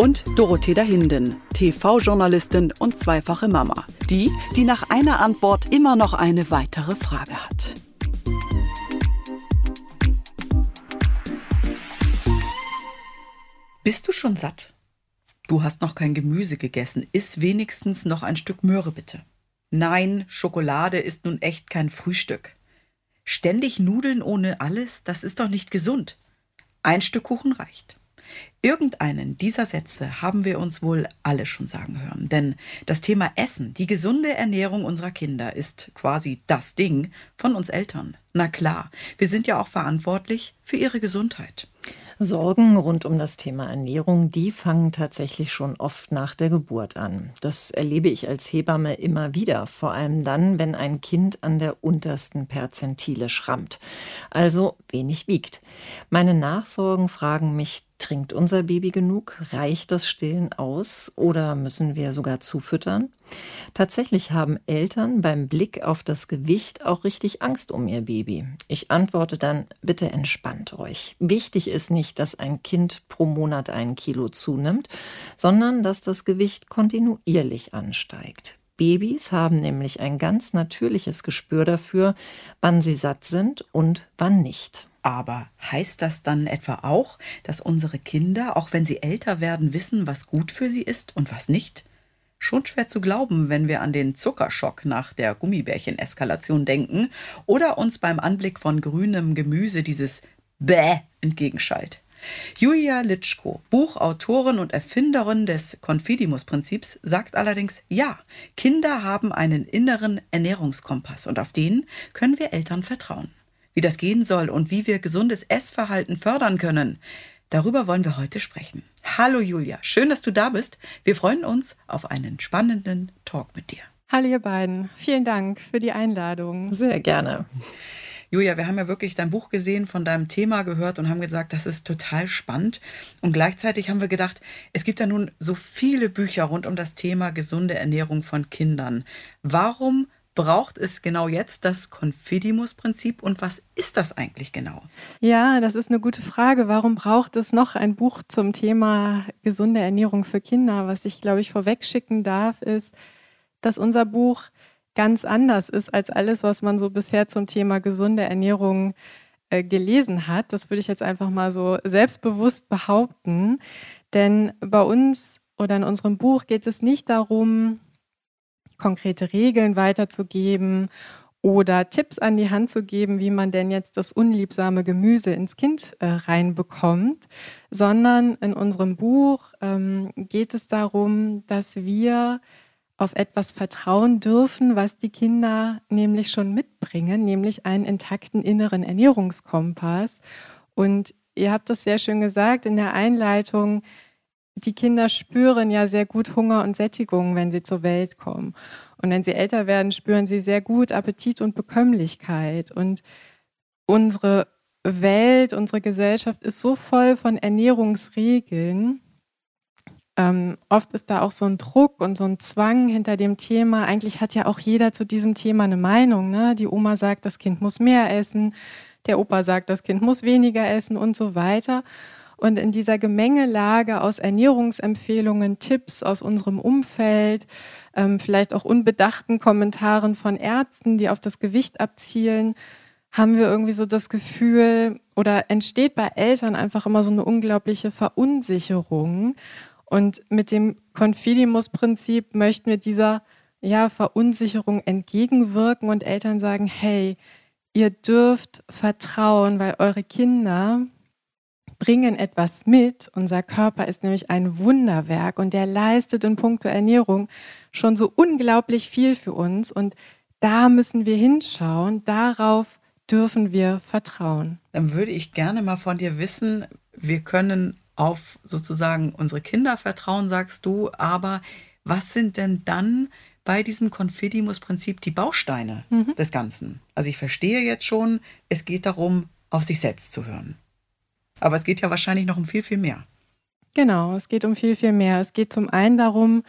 und Dorothea Hinden, TV-Journalistin und zweifache Mama. Die, die nach einer Antwort immer noch eine weitere Frage hat. Bist du schon satt? Du hast noch kein Gemüse gegessen. Iss wenigstens noch ein Stück Möhre bitte. Nein, Schokolade ist nun echt kein Frühstück. Ständig Nudeln ohne alles, das ist doch nicht gesund. Ein Stück Kuchen reicht. Irgendeinen dieser Sätze haben wir uns wohl alle schon sagen hören, denn das Thema Essen, die gesunde Ernährung unserer Kinder ist quasi das Ding von uns Eltern. Na klar, wir sind ja auch verantwortlich für ihre Gesundheit. Sorgen rund um das Thema Ernährung, die fangen tatsächlich schon oft nach der Geburt an. Das erlebe ich als Hebamme immer wieder, vor allem dann, wenn ein Kind an der untersten Perzentile schrammt, also wenig wiegt. Meine Nachsorgen fragen mich Trinkt unser Baby genug? Reicht das Stillen aus oder müssen wir sogar zufüttern? Tatsächlich haben Eltern beim Blick auf das Gewicht auch richtig Angst um ihr Baby. Ich antworte dann, bitte entspannt euch. Wichtig ist nicht, dass ein Kind pro Monat ein Kilo zunimmt, sondern dass das Gewicht kontinuierlich ansteigt. Babys haben nämlich ein ganz natürliches Gespür dafür, wann sie satt sind und wann nicht. Aber heißt das dann etwa auch, dass unsere Kinder, auch wenn sie älter werden, wissen, was gut für sie ist und was nicht? Schon schwer zu glauben, wenn wir an den Zuckerschock nach der Gummibärchen-Eskalation denken oder uns beim Anblick von grünem Gemüse dieses Bäh entgegenschallt. Julia Litschko, Buchautorin und Erfinderin des Confidimus-Prinzips, sagt allerdings, ja, Kinder haben einen inneren Ernährungskompass und auf den können wir Eltern vertrauen wie das gehen soll und wie wir gesundes Essverhalten fördern können. Darüber wollen wir heute sprechen. Hallo Julia, schön, dass du da bist. Wir freuen uns auf einen spannenden Talk mit dir. Hallo ihr beiden, vielen Dank für die Einladung. Sehr gerne. Julia, wir haben ja wirklich dein Buch gesehen, von deinem Thema gehört und haben gesagt, das ist total spannend. Und gleichzeitig haben wir gedacht, es gibt ja nun so viele Bücher rund um das Thema gesunde Ernährung von Kindern. Warum braucht es genau jetzt das Confidimus-Prinzip und was ist das eigentlich genau? Ja, das ist eine gute Frage. Warum braucht es noch ein Buch zum Thema gesunde Ernährung für Kinder? Was ich, glaube ich, vorwegschicken darf, ist, dass unser Buch ganz anders ist als alles, was man so bisher zum Thema gesunde Ernährung äh, gelesen hat. Das würde ich jetzt einfach mal so selbstbewusst behaupten. Denn bei uns oder in unserem Buch geht es nicht darum, konkrete Regeln weiterzugeben oder Tipps an die Hand zu geben, wie man denn jetzt das unliebsame Gemüse ins Kind äh, reinbekommt, sondern in unserem Buch ähm, geht es darum, dass wir auf etwas vertrauen dürfen, was die Kinder nämlich schon mitbringen, nämlich einen intakten inneren Ernährungskompass. Und ihr habt das sehr schön gesagt in der Einleitung, die Kinder spüren ja sehr gut Hunger und Sättigung, wenn sie zur Welt kommen. Und wenn sie älter werden, spüren sie sehr gut Appetit und Bekömmlichkeit. Und unsere Welt, unsere Gesellschaft ist so voll von Ernährungsregeln. Ähm, oft ist da auch so ein Druck und so ein Zwang hinter dem Thema. Eigentlich hat ja auch jeder zu diesem Thema eine Meinung. Ne? Die Oma sagt, das Kind muss mehr essen. Der Opa sagt, das Kind muss weniger essen und so weiter. Und in dieser Gemengelage aus Ernährungsempfehlungen, Tipps aus unserem Umfeld, ähm, vielleicht auch unbedachten Kommentaren von Ärzten, die auf das Gewicht abzielen, haben wir irgendwie so das Gefühl oder entsteht bei Eltern einfach immer so eine unglaubliche Verunsicherung. Und mit dem Confidimus-Prinzip möchten wir dieser ja, Verunsicherung entgegenwirken und Eltern sagen, hey, ihr dürft vertrauen, weil eure Kinder bringen etwas mit. Unser Körper ist nämlich ein Wunderwerk und der leistet in puncto Ernährung schon so unglaublich viel für uns. Und da müssen wir hinschauen, darauf dürfen wir vertrauen. Dann würde ich gerne mal von dir wissen, wir können auf sozusagen unsere Kinder vertrauen, sagst du, aber Was sind denn dann bei diesem Confidimus-Prinzip die Bausteine mhm. des Ganzen? Also ich verstehe jetzt schon, es geht darum, auf sich selbst zu hören. Aber es geht ja wahrscheinlich noch um viel, viel mehr. Genau, es geht um viel, viel mehr. Es geht zum einen darum,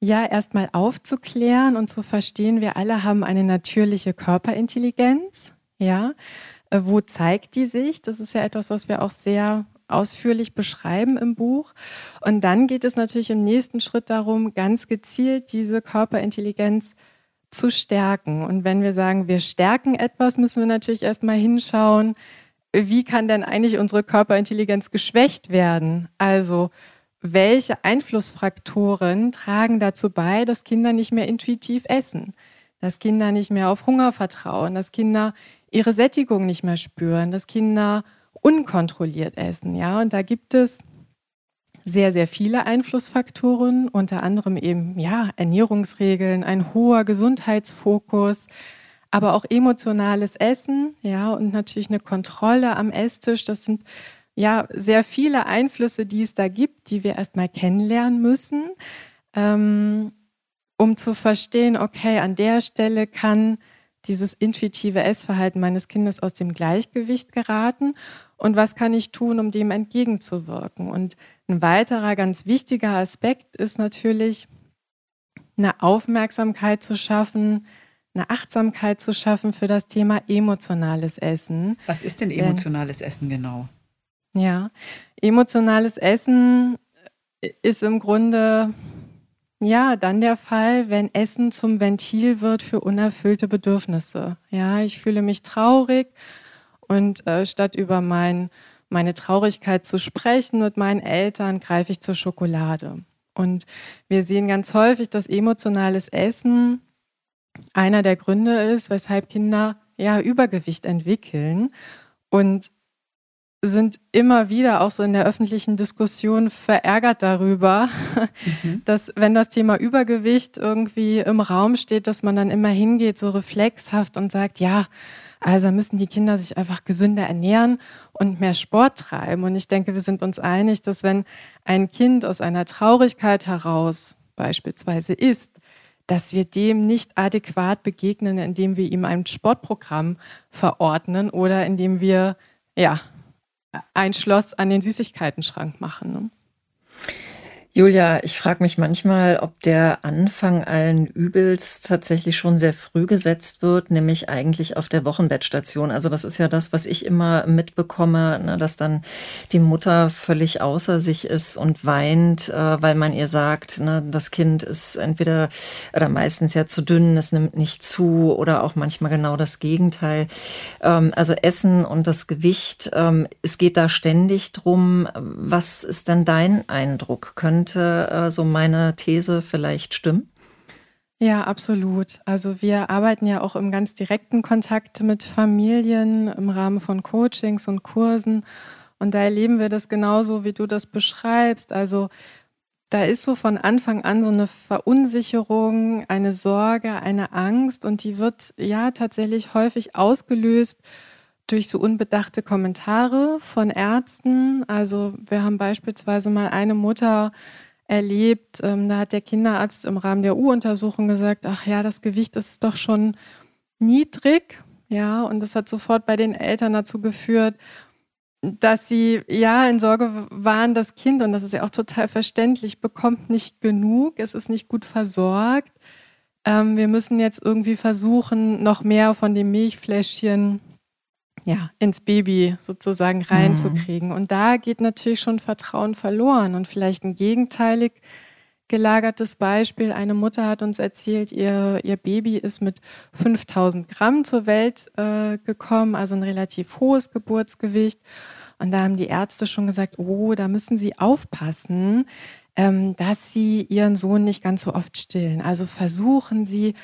ja, erstmal aufzuklären und zu verstehen, wir alle haben eine natürliche Körperintelligenz. Ja, äh, wo zeigt die sich? Das ist ja etwas, was wir auch sehr ausführlich beschreiben im Buch. Und dann geht es natürlich im nächsten Schritt darum, ganz gezielt diese Körperintelligenz zu stärken. Und wenn wir sagen, wir stärken etwas, müssen wir natürlich erstmal hinschauen, wie kann denn eigentlich unsere Körperintelligenz geschwächt werden? Also welche Einflussfaktoren tragen dazu bei, dass Kinder nicht mehr intuitiv essen, dass Kinder nicht mehr auf Hunger vertrauen, dass Kinder ihre Sättigung nicht mehr spüren, dass Kinder unkontrolliert essen. Ja, und da gibt es sehr, sehr viele Einflussfaktoren, unter anderem eben ja, Ernährungsregeln, ein hoher Gesundheitsfokus, aber auch emotionales Essen, ja, und natürlich eine Kontrolle am Esstisch. Das sind ja sehr viele Einflüsse, die es da gibt, die wir erstmal kennenlernen müssen, ähm, um zu verstehen, okay, an der Stelle kann dieses intuitive Essverhalten meines Kindes aus dem Gleichgewicht geraten und was kann ich tun, um dem entgegenzuwirken. Und ein weiterer ganz wichtiger Aspekt ist natürlich, eine Aufmerksamkeit zu schaffen, eine Achtsamkeit zu schaffen für das Thema emotionales Essen. Was ist denn emotionales denn, Essen genau? Ja, emotionales Essen ist im Grunde ja, dann der Fall, wenn Essen zum Ventil wird für unerfüllte Bedürfnisse. Ja, ich fühle mich traurig und äh, statt über mein, meine Traurigkeit zu sprechen mit meinen Eltern, greife ich zur Schokolade. Und wir sehen ganz häufig, dass emotionales Essen einer der Gründe ist, weshalb Kinder ja Übergewicht entwickeln. Und sind immer wieder auch so in der öffentlichen Diskussion verärgert darüber, mhm. dass wenn das Thema Übergewicht irgendwie im Raum steht, dass man dann immer hingeht, so reflexhaft und sagt, ja, also müssen die Kinder sich einfach gesünder ernähren und mehr Sport treiben. Und ich denke, wir sind uns einig, dass wenn ein Kind aus einer Traurigkeit heraus beispielsweise isst, dass wir dem nicht adäquat begegnen, indem wir ihm ein Sportprogramm verordnen oder indem wir ja ein Schloss an den Süßigkeitenschrank machen. Ne? Julia, ich frage mich manchmal, ob der Anfang allen Übels tatsächlich schon sehr früh gesetzt wird, nämlich eigentlich auf der Wochenbettstation. Also das ist ja das, was ich immer mitbekomme, ne, dass dann die Mutter völlig außer sich ist und weint, äh, weil man ihr sagt, ne, das Kind ist entweder oder meistens ja zu dünn, es nimmt nicht zu oder auch manchmal genau das Gegenteil. Ähm, also Essen und das Gewicht, ähm, es geht da ständig drum. Was ist denn dein Eindruck? Können könnte äh, so meine These vielleicht stimmen? Ja, absolut. Also wir arbeiten ja auch im ganz direkten Kontakt mit Familien im Rahmen von Coachings und Kursen. Und da erleben wir das genauso, wie du das beschreibst. Also da ist so von Anfang an so eine Verunsicherung, eine Sorge, eine Angst und die wird ja tatsächlich häufig ausgelöst durch so unbedachte Kommentare von Ärzten. Also wir haben beispielsweise mal eine Mutter erlebt, ähm, da hat der Kinderarzt im Rahmen der U-Untersuchung gesagt, ach ja, das Gewicht ist doch schon niedrig. Ja, und das hat sofort bei den Eltern dazu geführt, dass sie ja in Sorge waren, das Kind, und das ist ja auch total verständlich, bekommt nicht genug, es ist nicht gut versorgt. Ähm, wir müssen jetzt irgendwie versuchen, noch mehr von dem Milchfläschchen ja, ins Baby sozusagen reinzukriegen. Mhm. Und da geht natürlich schon Vertrauen verloren. Und vielleicht ein gegenteilig gelagertes Beispiel. Eine Mutter hat uns erzählt, ihr, ihr Baby ist mit 5000 Gramm zur Welt äh, gekommen, also ein relativ hohes Geburtsgewicht. Und da haben die Ärzte schon gesagt, oh, da müssen Sie aufpassen, ähm, dass Sie Ihren Sohn nicht ganz so oft stillen. Also versuchen Sie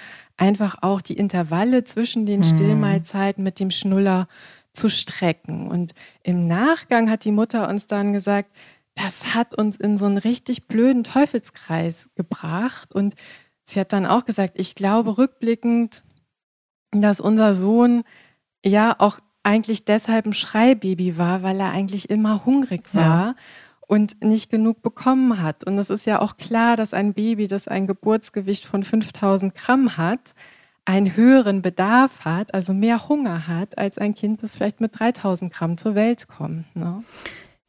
einfach auch die Intervalle zwischen den mhm. Stillmahlzeiten mit dem Schnuller zu strecken. Und im Nachgang hat die Mutter uns dann gesagt, das hat uns in so einen richtig blöden Teufelskreis gebracht. Und sie hat dann auch gesagt, ich glaube rückblickend, dass unser Sohn ja auch eigentlich deshalb ein Schreibaby war, weil er eigentlich immer hungrig war. Ja. Und nicht genug bekommen hat. Und es ist ja auch klar, dass ein Baby, das ein Geburtsgewicht von 5000 Gramm hat, einen höheren Bedarf hat, also mehr Hunger hat, als ein Kind, das vielleicht mit 3000 Gramm zur Welt kommt. Ne?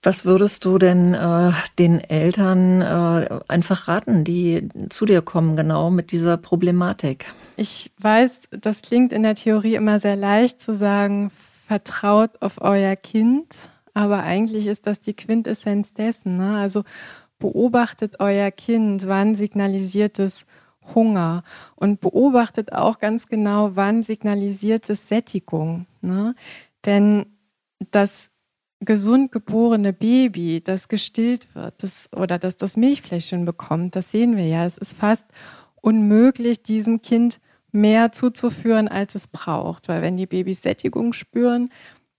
Was würdest du denn äh, den Eltern äh, einfach raten, die zu dir kommen, genau mit dieser Problematik? Ich weiß, das klingt in der Theorie immer sehr leicht zu sagen, vertraut auf euer Kind, aber eigentlich ist das die Quintessenz dessen. Ne? Also beobachtet euer Kind, wann signalisiert es Hunger und beobachtet auch ganz genau, wann signalisiert es Sättigung. Ne? Denn das gesund geborene Baby, das gestillt wird das, oder das das Milchfläschchen bekommt, das sehen wir ja. Es ist fast unmöglich, diesem Kind mehr zuzuführen, als es braucht. Weil wenn die Babys Sättigung spüren,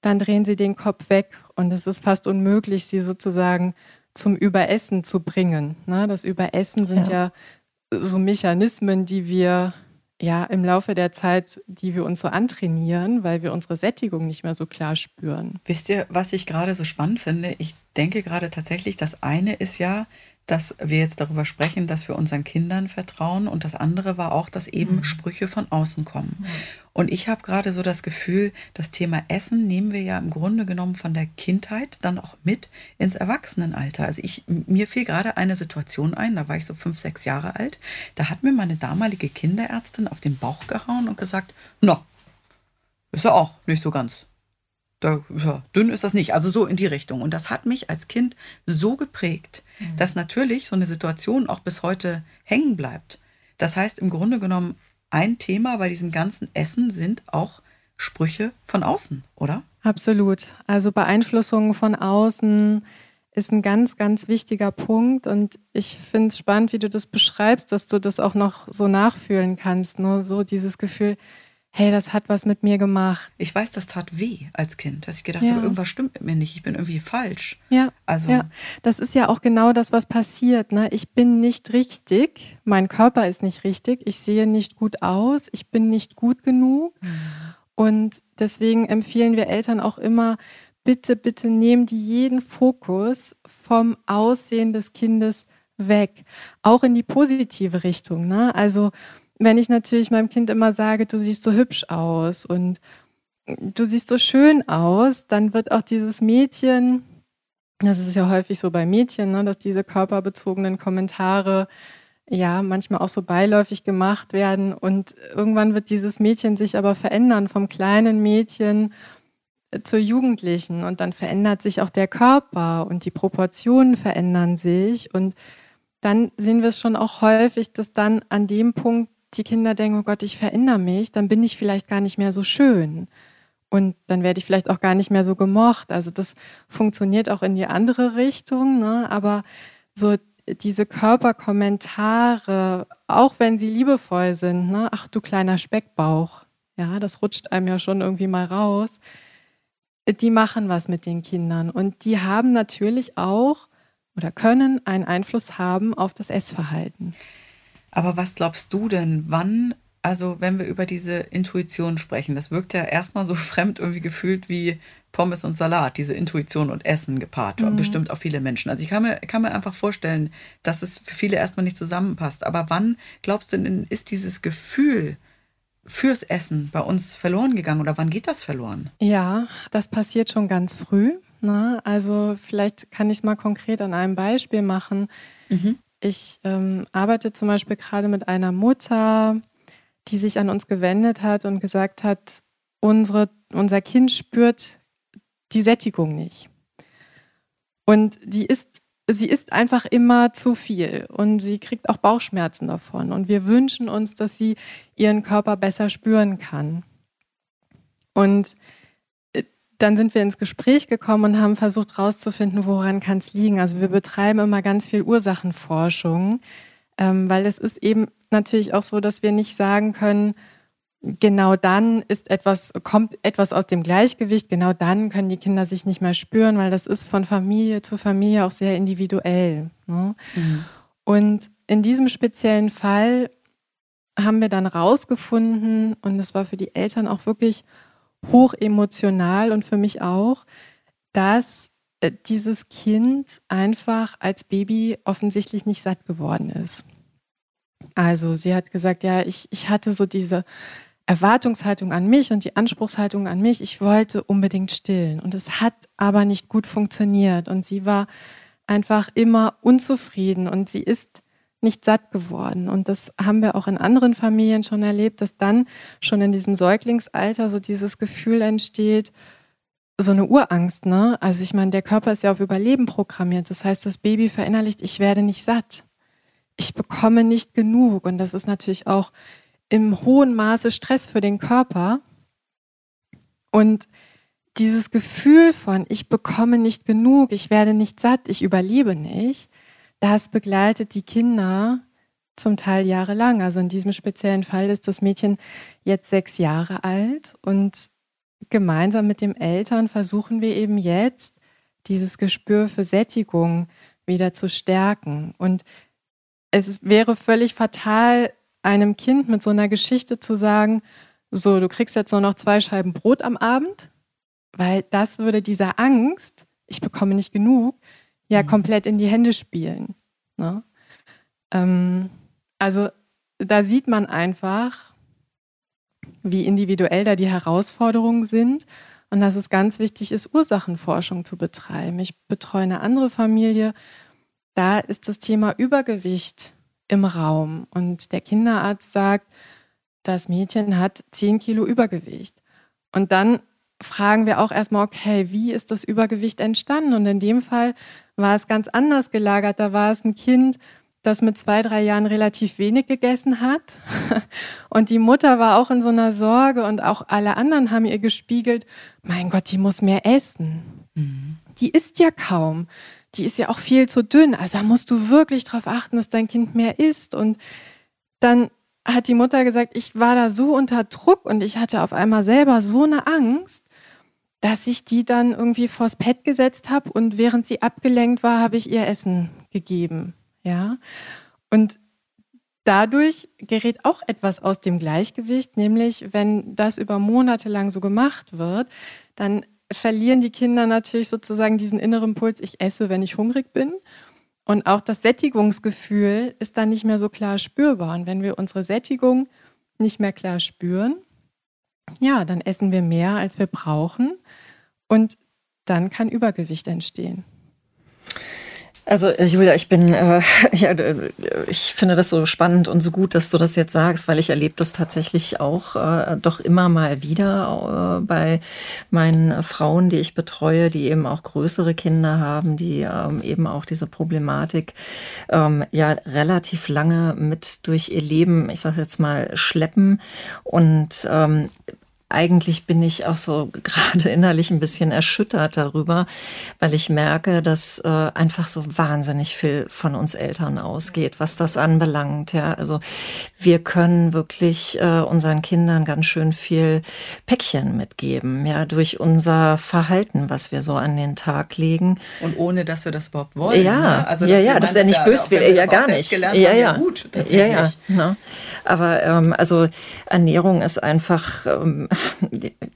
dann drehen sie den Kopf weg und es ist fast unmöglich, sie sozusagen zum Überessen zu bringen. Ne? Das Überessen sind ja. ja so Mechanismen, die wir ja im Laufe der Zeit, die wir uns so antrainieren, weil wir unsere Sättigung nicht mehr so klar spüren. Wisst ihr, was ich gerade so spannend finde? Ich denke gerade tatsächlich, das eine ist ja, dass wir jetzt darüber sprechen, dass wir unseren Kindern vertrauen und das andere war auch, dass eben mhm. Sprüche von außen kommen. Mhm. Und ich habe gerade so das Gefühl, das Thema Essen nehmen wir ja im Grunde genommen von der Kindheit dann auch mit ins Erwachsenenalter. Also ich, mir fiel gerade eine Situation ein, da war ich so fünf, sechs Jahre alt, da hat mir meine damalige Kinderärztin auf den Bauch gehauen und gesagt, na, ist ja auch nicht so ganz da, ja, dünn ist das nicht. Also so in die Richtung. Und das hat mich als Kind so geprägt, mhm. dass natürlich so eine Situation auch bis heute hängen bleibt. Das heißt, im Grunde genommen, ein Thema bei diesem ganzen Essen sind auch Sprüche von außen, oder? Absolut. Also Beeinflussungen von außen ist ein ganz, ganz wichtiger Punkt. Und ich finde es spannend, wie du das beschreibst, dass du das auch noch so nachfühlen kannst. Nur so dieses Gefühl, hey, das hat was mit mir gemacht. Ich weiß, das tat weh als Kind, dass ich gedacht ja. habe, irgendwas stimmt mit mir nicht, ich bin irgendwie falsch. Ja. Also. Ja. Das ist ja auch genau das, was passiert. Ne? Ich bin nicht richtig, mein Körper ist nicht richtig, ich sehe nicht gut aus, ich bin nicht gut genug. Mhm. Und deswegen empfehlen wir Eltern auch immer, bitte, bitte nehmen die jeden Fokus vom Aussehen des Kindes weg. Auch in die positive Richtung. Ne? Also wenn ich natürlich meinem Kind immer sage, du siehst so hübsch aus und du siehst so schön aus, dann wird auch dieses Mädchen, das ist ja häufig so bei Mädchen, ne, dass diese körperbezogenen Kommentare ja manchmal auch so beiläufig gemacht werden und irgendwann wird dieses Mädchen sich aber verändern vom kleinen Mädchen zur Jugendlichen und dann verändert sich auch der Körper und die Proportionen verändern sich und dann sehen wir es schon auch häufig, dass dann an dem Punkt die Kinder denken, oh Gott, ich verändere mich, dann bin ich vielleicht gar nicht mehr so schön. Und dann werde ich vielleicht auch gar nicht mehr so gemocht. Also das funktioniert auch in die andere Richtung, ne? aber so diese Körperkommentare, auch wenn sie liebevoll sind, ne? ach du kleiner Speckbauch, ja, das rutscht einem ja schon irgendwie mal raus, die machen was mit den Kindern. Und die haben natürlich auch oder können einen Einfluss haben auf das Essverhalten. Aber was glaubst du denn, wann, also wenn wir über diese Intuition sprechen, das wirkt ja erstmal so fremd irgendwie gefühlt wie Pommes und Salat, diese Intuition und Essen gepaart, mhm. bestimmt auch viele Menschen. Also ich kann mir, kann mir einfach vorstellen, dass es für viele erstmal nicht zusammenpasst. Aber wann glaubst du denn, ist dieses Gefühl, fürs Essen bei uns verloren gegangen oder wann geht das verloren? Ja, das passiert schon ganz früh. Ne? Also vielleicht kann ich es mal konkret an einem Beispiel machen. Mhm. Ich ähm, arbeite zum Beispiel gerade mit einer Mutter, die sich an uns gewendet hat und gesagt hat, unsere, unser Kind spürt die Sättigung nicht. Und die ist, sie isst einfach immer zu viel und sie kriegt auch Bauchschmerzen davon. Und wir wünschen uns, dass sie ihren Körper besser spüren kann. Und dann sind wir ins Gespräch gekommen und haben versucht herauszufinden, woran kann es liegen. Also wir betreiben immer ganz viel Ursachenforschung, ähm, weil es ist eben natürlich auch so, dass wir nicht sagen können, genau dann ist etwas, kommt etwas aus dem Gleichgewicht, genau dann können die Kinder sich nicht mehr spüren, weil das ist von Familie zu Familie auch sehr individuell. Ne? Mhm. Und in diesem speziellen Fall haben wir dann rausgefunden, und das war für die Eltern auch wirklich hoch emotional und für mich auch, dass äh, dieses Kind einfach als Baby offensichtlich nicht satt geworden ist. Also sie hat gesagt, ja, ich, ich hatte so diese Erwartungshaltung an mich und die Anspruchshaltung an mich. Ich wollte unbedingt stillen und es hat aber nicht gut funktioniert und sie war einfach immer unzufrieden und sie ist nicht satt geworden. Und das haben wir auch in anderen Familien schon erlebt, dass dann schon in diesem Säuglingsalter so dieses Gefühl entsteht, so eine Urangst, ne? Also ich meine, der Körper ist ja auf Überleben programmiert. Das heißt, das Baby verinnerlicht, ich werde nicht satt. Ich bekomme nicht genug. Und das ist natürlich auch im hohen Maße Stress für den Körper. Und dieses Gefühl von, ich bekomme nicht genug, ich werde nicht satt, ich überlebe nicht, das begleitet die Kinder zum Teil jahrelang. Also in diesem speziellen Fall ist das Mädchen jetzt sechs Jahre alt und gemeinsam mit dem Eltern versuchen wir eben jetzt, dieses Gespür für Sättigung wieder zu stärken. Und es wäre völlig fatal, einem Kind mit so einer Geschichte zu sagen, so, du kriegst jetzt nur noch zwei Scheiben Brot am Abend, weil das würde dieser Angst, ich bekomme nicht genug, ja mhm. komplett in die Hände spielen. Ne? Ähm, also da sieht man einfach, wie individuell da die Herausforderungen sind und dass es ganz wichtig ist, Ursachenforschung zu betreiben. Ich betreue eine andere Familie, da ist das Thema Übergewicht im Raum und der Kinderarzt sagt, das Mädchen hat 10 Kilo Übergewicht. Und dann fragen wir auch erstmal, okay, wie ist das Übergewicht entstanden? Und in dem Fall war es ganz anders gelagert. Da war es ein Kind, das mit zwei, drei Jahren relativ wenig gegessen hat. Und die Mutter war auch in so einer Sorge und auch alle anderen haben ihr gespiegelt, mein Gott, die muss mehr essen. Mhm. Die isst ja kaum. Die ist ja auch viel zu dünn. Also da musst du wirklich darauf achten, dass dein Kind mehr isst. Und dann hat die Mutter gesagt, ich war da so unter Druck und ich hatte auf einmal selber so eine Angst, dass ich die dann irgendwie vors Pad gesetzt habe und während sie abgelenkt war, habe ich ihr Essen gegeben. Ja. Und dadurch gerät auch etwas aus dem Gleichgewicht, nämlich wenn das über Monate lang so gemacht wird, dann verlieren die Kinder natürlich sozusagen diesen inneren Puls, ich esse, wenn ich hungrig bin. Und auch das Sättigungsgefühl ist dann nicht mehr so klar spürbar. Und wenn wir unsere Sättigung nicht mehr klar spüren, ja, dann essen wir mehr, als wir brauchen. Und dann kann Übergewicht entstehen. Also äh, Julia, ich bin, äh, ja, äh, ich finde das so spannend und so gut, dass du das jetzt sagst, weil ich erlebe das tatsächlich auch äh, doch immer mal wieder äh, bei meinen Frauen, die ich betreue, die eben auch größere Kinder haben, die ähm, eben auch diese Problematik ähm, ja relativ lange mit durch ihr Leben, ich sage jetzt mal, schleppen und ähm, eigentlich bin ich auch so gerade innerlich ein bisschen erschüttert darüber, weil ich merke, dass äh, einfach so wahnsinnig viel von uns Eltern ausgeht, was das anbelangt. Ja, also wir können wirklich äh, unseren Kindern ganz schön viel Päckchen mitgeben, ja, durch unser Verhalten, was wir so an den Tag legen. Und ohne, dass wir das überhaupt wollen. Ja, ne? also, ja, ja, das ist ja nicht böswillig, ja gar nicht. Ja, ja, ja, gut, ja, ja. Ne? Aber ähm, also Ernährung ist einfach ähm,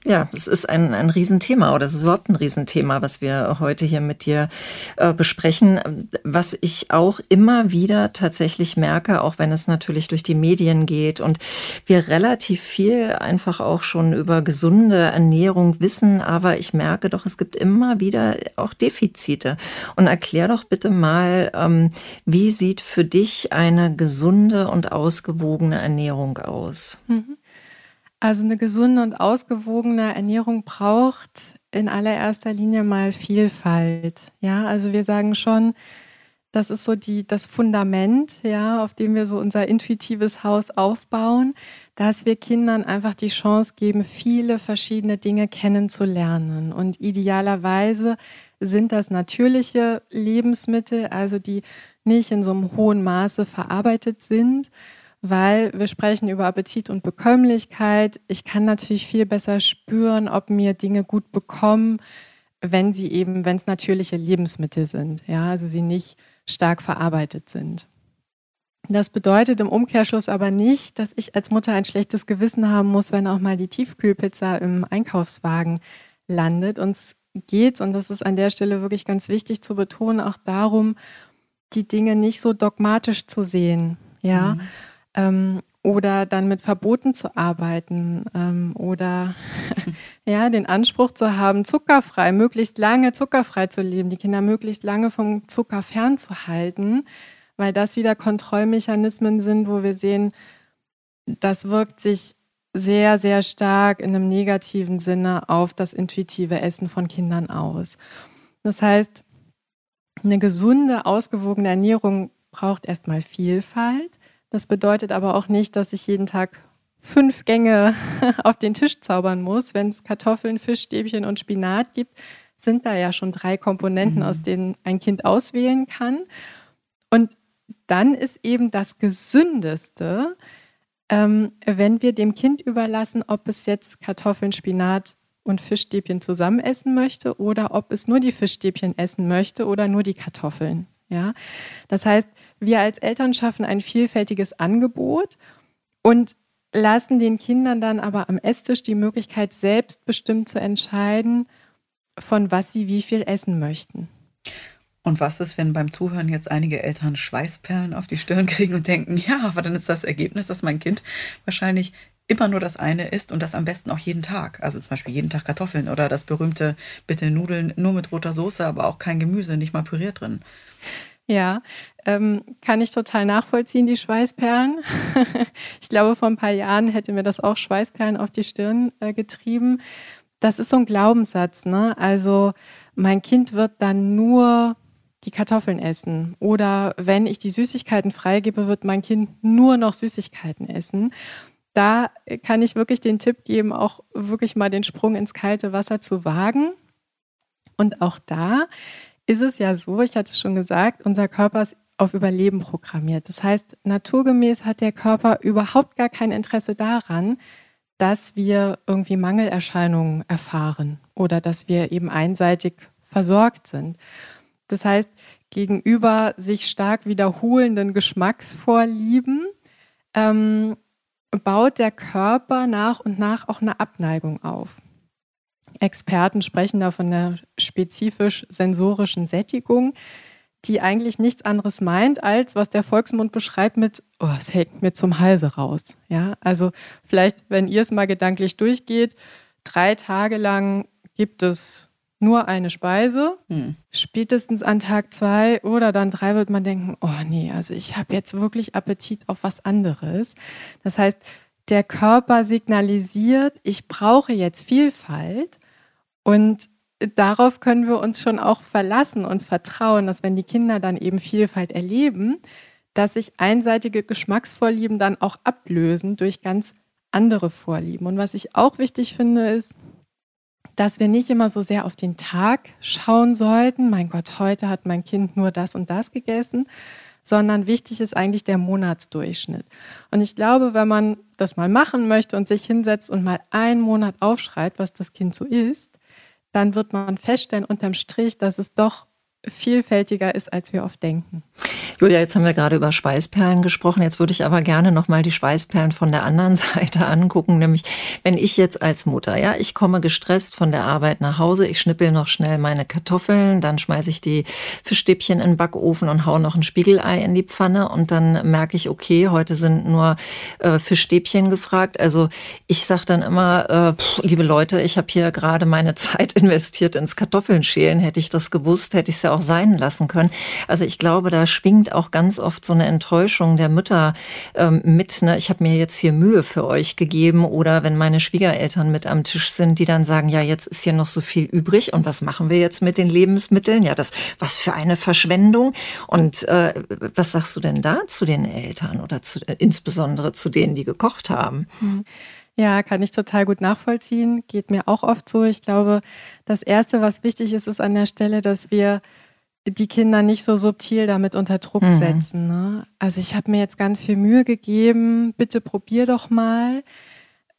ja, es ist ein, ein Riesenthema oder es ist überhaupt ein Riesenthema, was wir heute hier mit dir äh, besprechen. Was ich auch immer wieder tatsächlich merke, auch wenn es natürlich durch die Medien geht und wir relativ viel einfach auch schon über gesunde Ernährung wissen, aber ich merke doch, es gibt immer wieder auch Defizite. Und erklär doch bitte mal, ähm, wie sieht für dich eine gesunde und ausgewogene Ernährung aus? Mhm. Also eine gesunde und ausgewogene Ernährung braucht in allererster Linie mal Vielfalt. Ja, also wir sagen schon, das ist so die, das Fundament, ja, auf dem wir so unser intuitives Haus aufbauen, dass wir Kindern einfach die Chance geben, viele verschiedene Dinge kennenzulernen. Und idealerweise sind das natürliche Lebensmittel, also die nicht in so einem hohen Maße verarbeitet sind, weil wir sprechen über Appetit und Bekömmlichkeit. Ich kann natürlich viel besser spüren, ob mir Dinge gut bekommen, wenn sie eben, wenn es natürliche Lebensmittel sind, ja, also sie nicht stark verarbeitet sind. Das bedeutet im Umkehrschluss aber nicht, dass ich als Mutter ein schlechtes Gewissen haben muss, wenn auch mal die Tiefkühlpizza im Einkaufswagen landet. Uns geht es, und das ist an der Stelle wirklich ganz wichtig zu betonen, auch darum, die Dinge nicht so dogmatisch zu sehen. Ja. Mhm. Ähm, oder dann mit Verboten zu arbeiten ähm, oder ja, den Anspruch zu haben, zuckerfrei, möglichst lange zuckerfrei zu leben, die Kinder möglichst lange vom Zucker fernzuhalten, weil das wieder Kontrollmechanismen sind, wo wir sehen, das wirkt sich sehr, sehr stark in einem negativen Sinne auf das intuitive Essen von Kindern aus. Das heißt, eine gesunde, ausgewogene Ernährung braucht erstmal Vielfalt. Das bedeutet aber auch nicht, dass ich jeden Tag fünf Gänge auf den Tisch zaubern muss. Wenn es Kartoffeln, Fischstäbchen und Spinat gibt, sind da ja schon drei Komponenten, mhm. aus denen ein Kind auswählen kann. Und dann ist eben das Gesündeste, ähm, wenn wir dem Kind überlassen, ob es jetzt Kartoffeln, Spinat und Fischstäbchen zusammen essen möchte oder ob es nur die Fischstäbchen essen möchte oder nur die Kartoffeln. Ja, das heißt, wir als Eltern schaffen ein vielfältiges Angebot und lassen den Kindern dann aber am Esstisch die Möglichkeit, selbstbestimmt zu entscheiden, von was sie wie viel essen möchten. Und was ist, wenn beim Zuhören jetzt einige Eltern Schweißperlen auf die Stirn kriegen und denken, ja, aber dann ist das Ergebnis, dass mein Kind wahrscheinlich immer nur das eine isst und das am besten auch jeden Tag. Also zum Beispiel jeden Tag Kartoffeln oder das berühmte bitte Nudeln nur mit roter Soße, aber auch kein Gemüse, nicht mal püriert drin. Ja, ähm, kann ich total nachvollziehen, die Schweißperlen. ich glaube, vor ein paar Jahren hätte mir das auch Schweißperlen auf die Stirn äh, getrieben. Das ist so ein Glaubenssatz, ne? Also mein Kind wird dann nur die Kartoffeln essen. Oder wenn ich die Süßigkeiten freigebe, wird mein Kind nur noch Süßigkeiten essen da kann ich wirklich den Tipp geben, auch wirklich mal den Sprung ins kalte Wasser zu wagen. Und auch da ist es ja so, ich hatte es schon gesagt, unser Körper ist auf Überleben programmiert. Das heißt, naturgemäß hat der Körper überhaupt gar kein Interesse daran, dass wir irgendwie Mangelerscheinungen erfahren oder dass wir eben einseitig versorgt sind. Das heißt, gegenüber sich stark wiederholenden Geschmacksvorlieben ähm, baut der Körper nach und nach auch eine Abneigung auf. Experten sprechen da von der spezifisch sensorischen Sättigung, die eigentlich nichts anderes meint, als was der Volksmund beschreibt mit, oh, es hängt mir zum Halse raus. Ja, also vielleicht, wenn ihr es mal gedanklich durchgeht, drei Tage lang gibt es nur eine Speise. Hm. Spätestens an Tag zwei oder dann drei wird man denken, oh nee, also ich habe jetzt wirklich Appetit auf was anderes. Das heißt, der Körper signalisiert, ich brauche jetzt Vielfalt und darauf können wir uns schon auch verlassen und vertrauen, dass wenn die Kinder dann eben Vielfalt erleben, dass sich einseitige Geschmacksvorlieben dann auch ablösen durch ganz andere Vorlieben. Und was ich auch wichtig finde, ist, dass wir nicht immer so sehr auf den Tag schauen sollten. Mein Gott, heute hat mein Kind nur das und das gegessen, sondern wichtig ist eigentlich der Monatsdurchschnitt. Und ich glaube, wenn man das mal machen möchte und sich hinsetzt und mal einen Monat aufschreibt, was das Kind so isst, dann wird man feststellen unterm Strich, dass es doch vielfältiger ist, als wir oft denken. Julia, jetzt haben wir gerade über Schweißperlen gesprochen. Jetzt würde ich aber gerne noch mal die Schweißperlen von der anderen Seite angucken, nämlich wenn ich jetzt als Mutter, ja, ich komme gestresst von der Arbeit nach Hause, ich schnippel noch schnell meine Kartoffeln, dann schmeiße ich die Fischstäbchen in den Backofen und hau noch ein Spiegelei in die Pfanne und dann merke ich, okay, heute sind nur äh, Fischstäbchen gefragt. Also ich sage dann immer, äh, pff, liebe Leute, ich habe hier gerade meine Zeit investiert ins Kartoffeln schälen. Hätte ich das gewusst, hätte ich es ja auch sein lassen können. Also ich glaube, da schwingt auch ganz oft so eine Enttäuschung der Mütter ähm, mit. Ne? Ich habe mir jetzt hier Mühe für euch gegeben. Oder wenn meine Schwiegereltern mit am Tisch sind, die dann sagen, ja, jetzt ist hier noch so viel übrig und was machen wir jetzt mit den Lebensmitteln? Ja, das, was für eine Verschwendung. Und äh, was sagst du denn da zu den Eltern oder zu, äh, insbesondere zu denen, die gekocht haben? Mhm. Ja, kann ich total gut nachvollziehen. Geht mir auch oft so. Ich glaube, das Erste, was wichtig ist, ist an der Stelle, dass wir die Kinder nicht so subtil damit unter Druck mhm. setzen. Ne? Also ich habe mir jetzt ganz viel Mühe gegeben, bitte probier doch mal.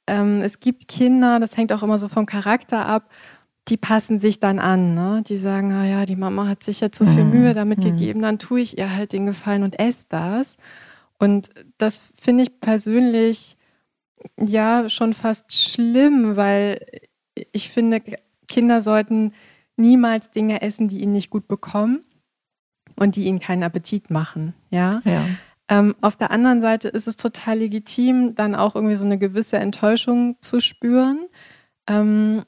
Ähm, es gibt Kinder, das hängt auch immer so vom Charakter ab, die passen sich dann an. Ne? Die sagen, naja, die Mama hat sich jetzt so viel mhm. Mühe damit mhm. gegeben, dann tue ich ihr halt den Gefallen und esse das. Und das finde ich persönlich ja schon fast schlimm, weil ich finde, Kinder sollten niemals Dinge essen, die ihn nicht gut bekommen und die ihnen keinen Appetit machen. Ja. ja. Ähm, auf der anderen Seite ist es total legitim, dann auch irgendwie so eine gewisse Enttäuschung zu spüren. Ähm,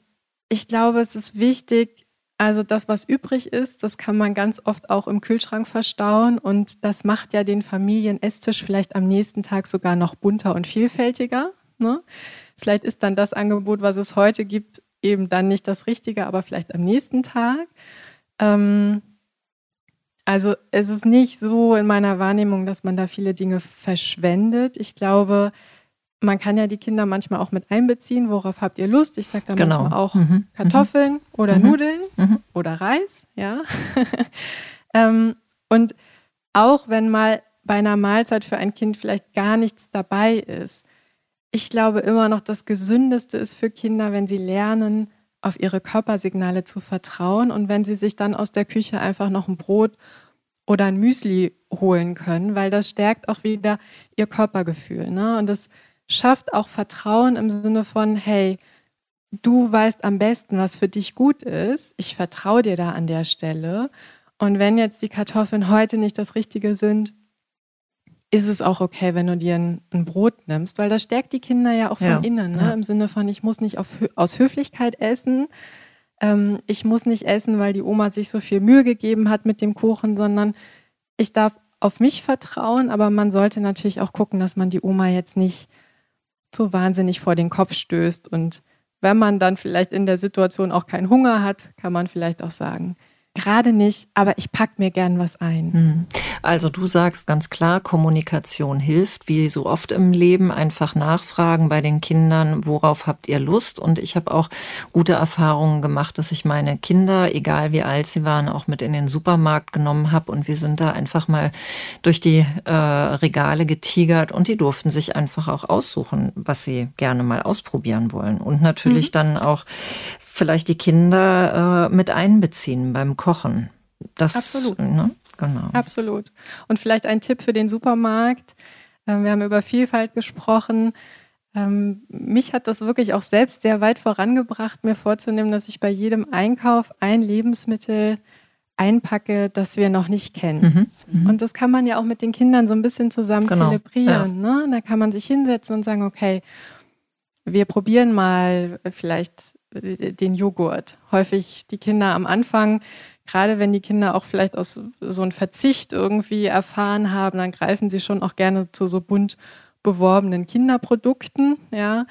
ich glaube, es ist wichtig, also das, was übrig ist, das kann man ganz oft auch im Kühlschrank verstauen und das macht ja den Familienesstisch vielleicht am nächsten Tag sogar noch bunter und vielfältiger. Ne? Vielleicht ist dann das Angebot, was es heute gibt, eben dann nicht das Richtige, aber vielleicht am nächsten Tag. Ähm, also es ist nicht so in meiner Wahrnehmung, dass man da viele Dinge verschwendet. Ich glaube, man kann ja die Kinder manchmal auch mit einbeziehen. Worauf habt ihr Lust? Ich sage da genau. manchmal auch mhm. Kartoffeln mhm. oder mhm. Nudeln mhm. oder Reis, ja. ähm, und auch wenn mal bei einer Mahlzeit für ein Kind vielleicht gar nichts dabei ist, ich glaube immer noch, das Gesündeste ist für Kinder, wenn sie lernen, auf ihre Körpersignale zu vertrauen und wenn sie sich dann aus der Küche einfach noch ein Brot oder ein Müsli holen können, weil das stärkt auch wieder ihr Körpergefühl. Ne? Und das schafft auch Vertrauen im Sinne von, hey, du weißt am besten, was für dich gut ist. Ich vertraue dir da an der Stelle. Und wenn jetzt die Kartoffeln heute nicht das Richtige sind, ist es auch okay, wenn du dir ein, ein Brot nimmst, weil das stärkt die Kinder ja auch von ja, innen, ne? Ja. im Sinne von, ich muss nicht auf, aus Höflichkeit essen, ähm, ich muss nicht essen, weil die Oma sich so viel Mühe gegeben hat mit dem Kuchen, sondern ich darf auf mich vertrauen, aber man sollte natürlich auch gucken, dass man die Oma jetzt nicht so wahnsinnig vor den Kopf stößt und wenn man dann vielleicht in der Situation auch keinen Hunger hat, kann man vielleicht auch sagen, gerade nicht, aber ich packe mir gern was ein. Hm. Also du sagst ganz klar, Kommunikation hilft, wie so oft im Leben, einfach nachfragen bei den Kindern, worauf habt ihr Lust? Und ich habe auch gute Erfahrungen gemacht, dass ich meine Kinder, egal wie alt sie waren, auch mit in den Supermarkt genommen habe und wir sind da einfach mal durch die äh, Regale getigert und die durften sich einfach auch aussuchen, was sie gerne mal ausprobieren wollen. Und natürlich mhm. dann auch vielleicht die Kinder äh, mit einbeziehen beim Kochen. Das, Absolut. Ne? Genau. Absolut. Und vielleicht ein Tipp für den Supermarkt. Ähm, wir haben über Vielfalt gesprochen. Ähm, mich hat das wirklich auch selbst sehr weit vorangebracht, mir vorzunehmen, dass ich bei jedem Einkauf ein Lebensmittel einpacke, das wir noch nicht kennen. Mhm, mhm. und das kann man ja auch mit den Kindern so ein bisschen zusammen genau, zelebrieren. Ja. Ne? Da kann man sich hinsetzen und sagen, okay, wir probieren mal vielleicht den Joghurt. Häufig die Kinder am Anfang, gerade wenn die Kinder auch vielleicht aus so einem Verzicht irgendwie erfahren haben, dann greifen sie schon auch gerne zu so bunt beworbenen Kinderprodukten, ja.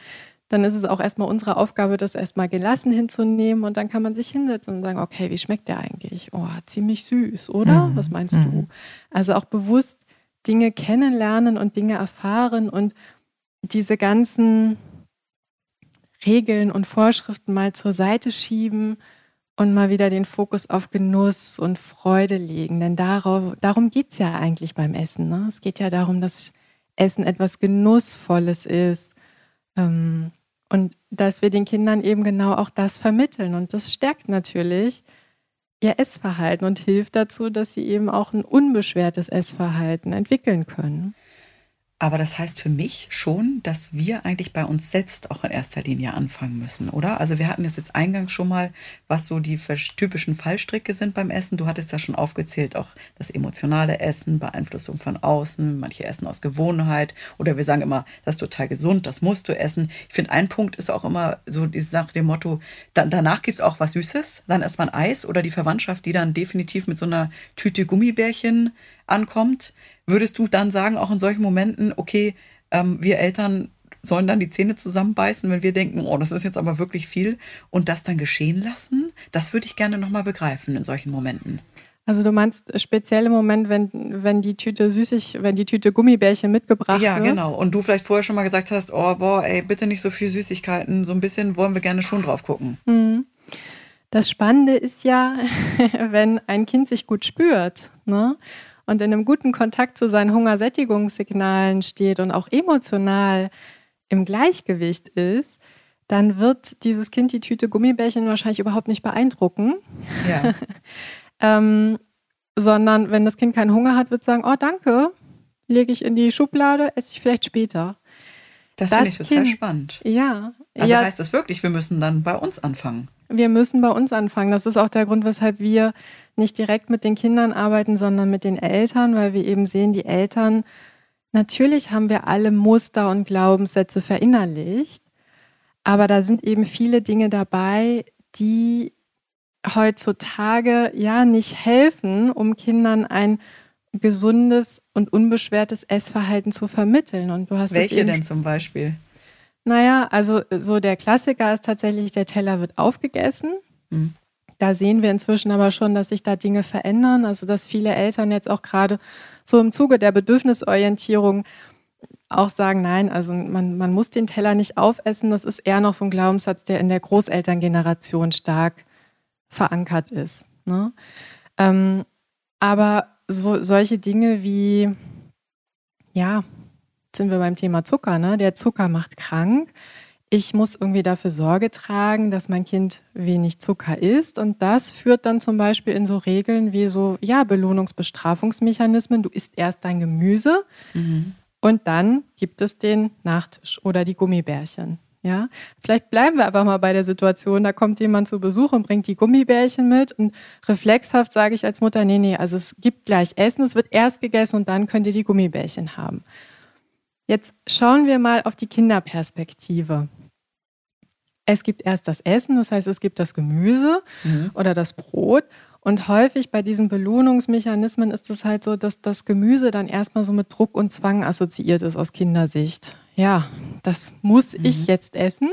Dann ist es auch erstmal unsere Aufgabe, das erstmal gelassen hinzunehmen und dann kann man sich hinsetzen und sagen, okay, wie schmeckt der eigentlich? Oh, ziemlich süß, oder? Mhm. Was meinst mhm. du? Also auch bewusst Dinge kennenlernen und Dinge erfahren und diese ganzen Regeln und Vorschriften mal zur Seite schieben und mal wieder den Fokus auf Genuss und Freude legen. Denn darauf, darum geht es ja eigentlich beim Essen. Ne? Es geht ja darum, dass Essen etwas Genussvolles ist. Ähm, und dass wir den Kindern eben genau auch das vermitteln. Und das stärkt natürlich ihr Essverhalten und hilft dazu, dass sie eben auch ein unbeschwertes Essverhalten entwickeln können. Aber das heißt für mich schon, dass wir eigentlich bei uns selbst auch in erster Linie anfangen müssen, oder? Also wir hatten jetzt eingangs schon mal, was so die typischen Fallstricke sind beim Essen. Du hattest ja schon aufgezählt, auch das emotionale Essen, Beeinflussung von außen, manche essen aus Gewohnheit oder wir sagen immer, das ist total gesund, das musst du essen. Ich finde, ein Punkt ist auch immer so diese nach dem Motto, dann, danach es auch was Süßes, dann erst mal ein Eis oder die Verwandtschaft, die dann definitiv mit so einer Tüte Gummibärchen ankommt. Würdest du dann sagen, auch in solchen Momenten, okay, ähm, wir Eltern sollen dann die Zähne zusammenbeißen, wenn wir denken, oh, das ist jetzt aber wirklich viel und das dann geschehen lassen? Das würde ich gerne nochmal begreifen in solchen Momenten. Also du meinst speziell im Moment, wenn, wenn die Tüte Süßig, wenn die Tüte Gummibärchen mitgebracht ja, wird? Ja, genau. Und du vielleicht vorher schon mal gesagt hast, oh, boah, ey, bitte nicht so viel Süßigkeiten. So ein bisschen wollen wir gerne schon drauf gucken. Mhm. Das Spannende ist ja, wenn ein Kind sich gut spürt, ne? Und in einem guten Kontakt zu seinen Hungersättigungssignalen steht und auch emotional im Gleichgewicht ist, dann wird dieses Kind die Tüte Gummibärchen wahrscheinlich überhaupt nicht beeindrucken. Ja. ähm, sondern wenn das Kind keinen Hunger hat, wird es sagen, oh danke, lege ich in die Schublade, esse ich vielleicht später. Das, das finde ich total kind, spannend. Ja. Also ja. heißt das wirklich, wir müssen dann bei uns anfangen? Wir müssen bei uns anfangen. Das ist auch der Grund, weshalb wir nicht direkt mit den Kindern arbeiten, sondern mit den Eltern, weil wir eben sehen, die Eltern, natürlich haben wir alle Muster und Glaubenssätze verinnerlicht, aber da sind eben viele Dinge dabei, die heutzutage ja nicht helfen, um Kindern ein gesundes und unbeschwertes Essverhalten zu vermitteln. Und du hast Welche denn zum Beispiel? Naja, also so der Klassiker ist tatsächlich, der Teller wird aufgegessen. Hm. Da sehen wir inzwischen aber schon, dass sich da Dinge verändern. Also dass viele Eltern jetzt auch gerade so im Zuge der Bedürfnisorientierung auch sagen, nein, also man, man muss den Teller nicht aufessen. Das ist eher noch so ein Glaubenssatz, der in der Großelterngeneration stark verankert ist. Ne? Ähm, aber so, solche Dinge wie, ja, sind wir beim Thema Zucker, ne? Der Zucker macht krank. Ich muss irgendwie dafür Sorge tragen, dass mein Kind wenig Zucker isst. Und das führt dann zum Beispiel in so Regeln wie so, ja, Belohnungsbestrafungsmechanismen. Du isst erst dein Gemüse mhm. und dann gibt es den Nachtisch oder die Gummibärchen. Ja, vielleicht bleiben wir aber mal bei der Situation, da kommt jemand zu Besuch und bringt die Gummibärchen mit und reflexhaft sage ich als Mutter, nee, nee, also es gibt gleich Essen, es wird erst gegessen und dann könnt ihr die Gummibärchen haben. Jetzt schauen wir mal auf die Kinderperspektive. Es gibt erst das Essen, das heißt, es gibt das Gemüse mhm. oder das Brot und häufig bei diesen Belohnungsmechanismen ist es halt so, dass das Gemüse dann erstmal so mit Druck und Zwang assoziiert ist aus Kindersicht ja, das muss mhm. ich jetzt essen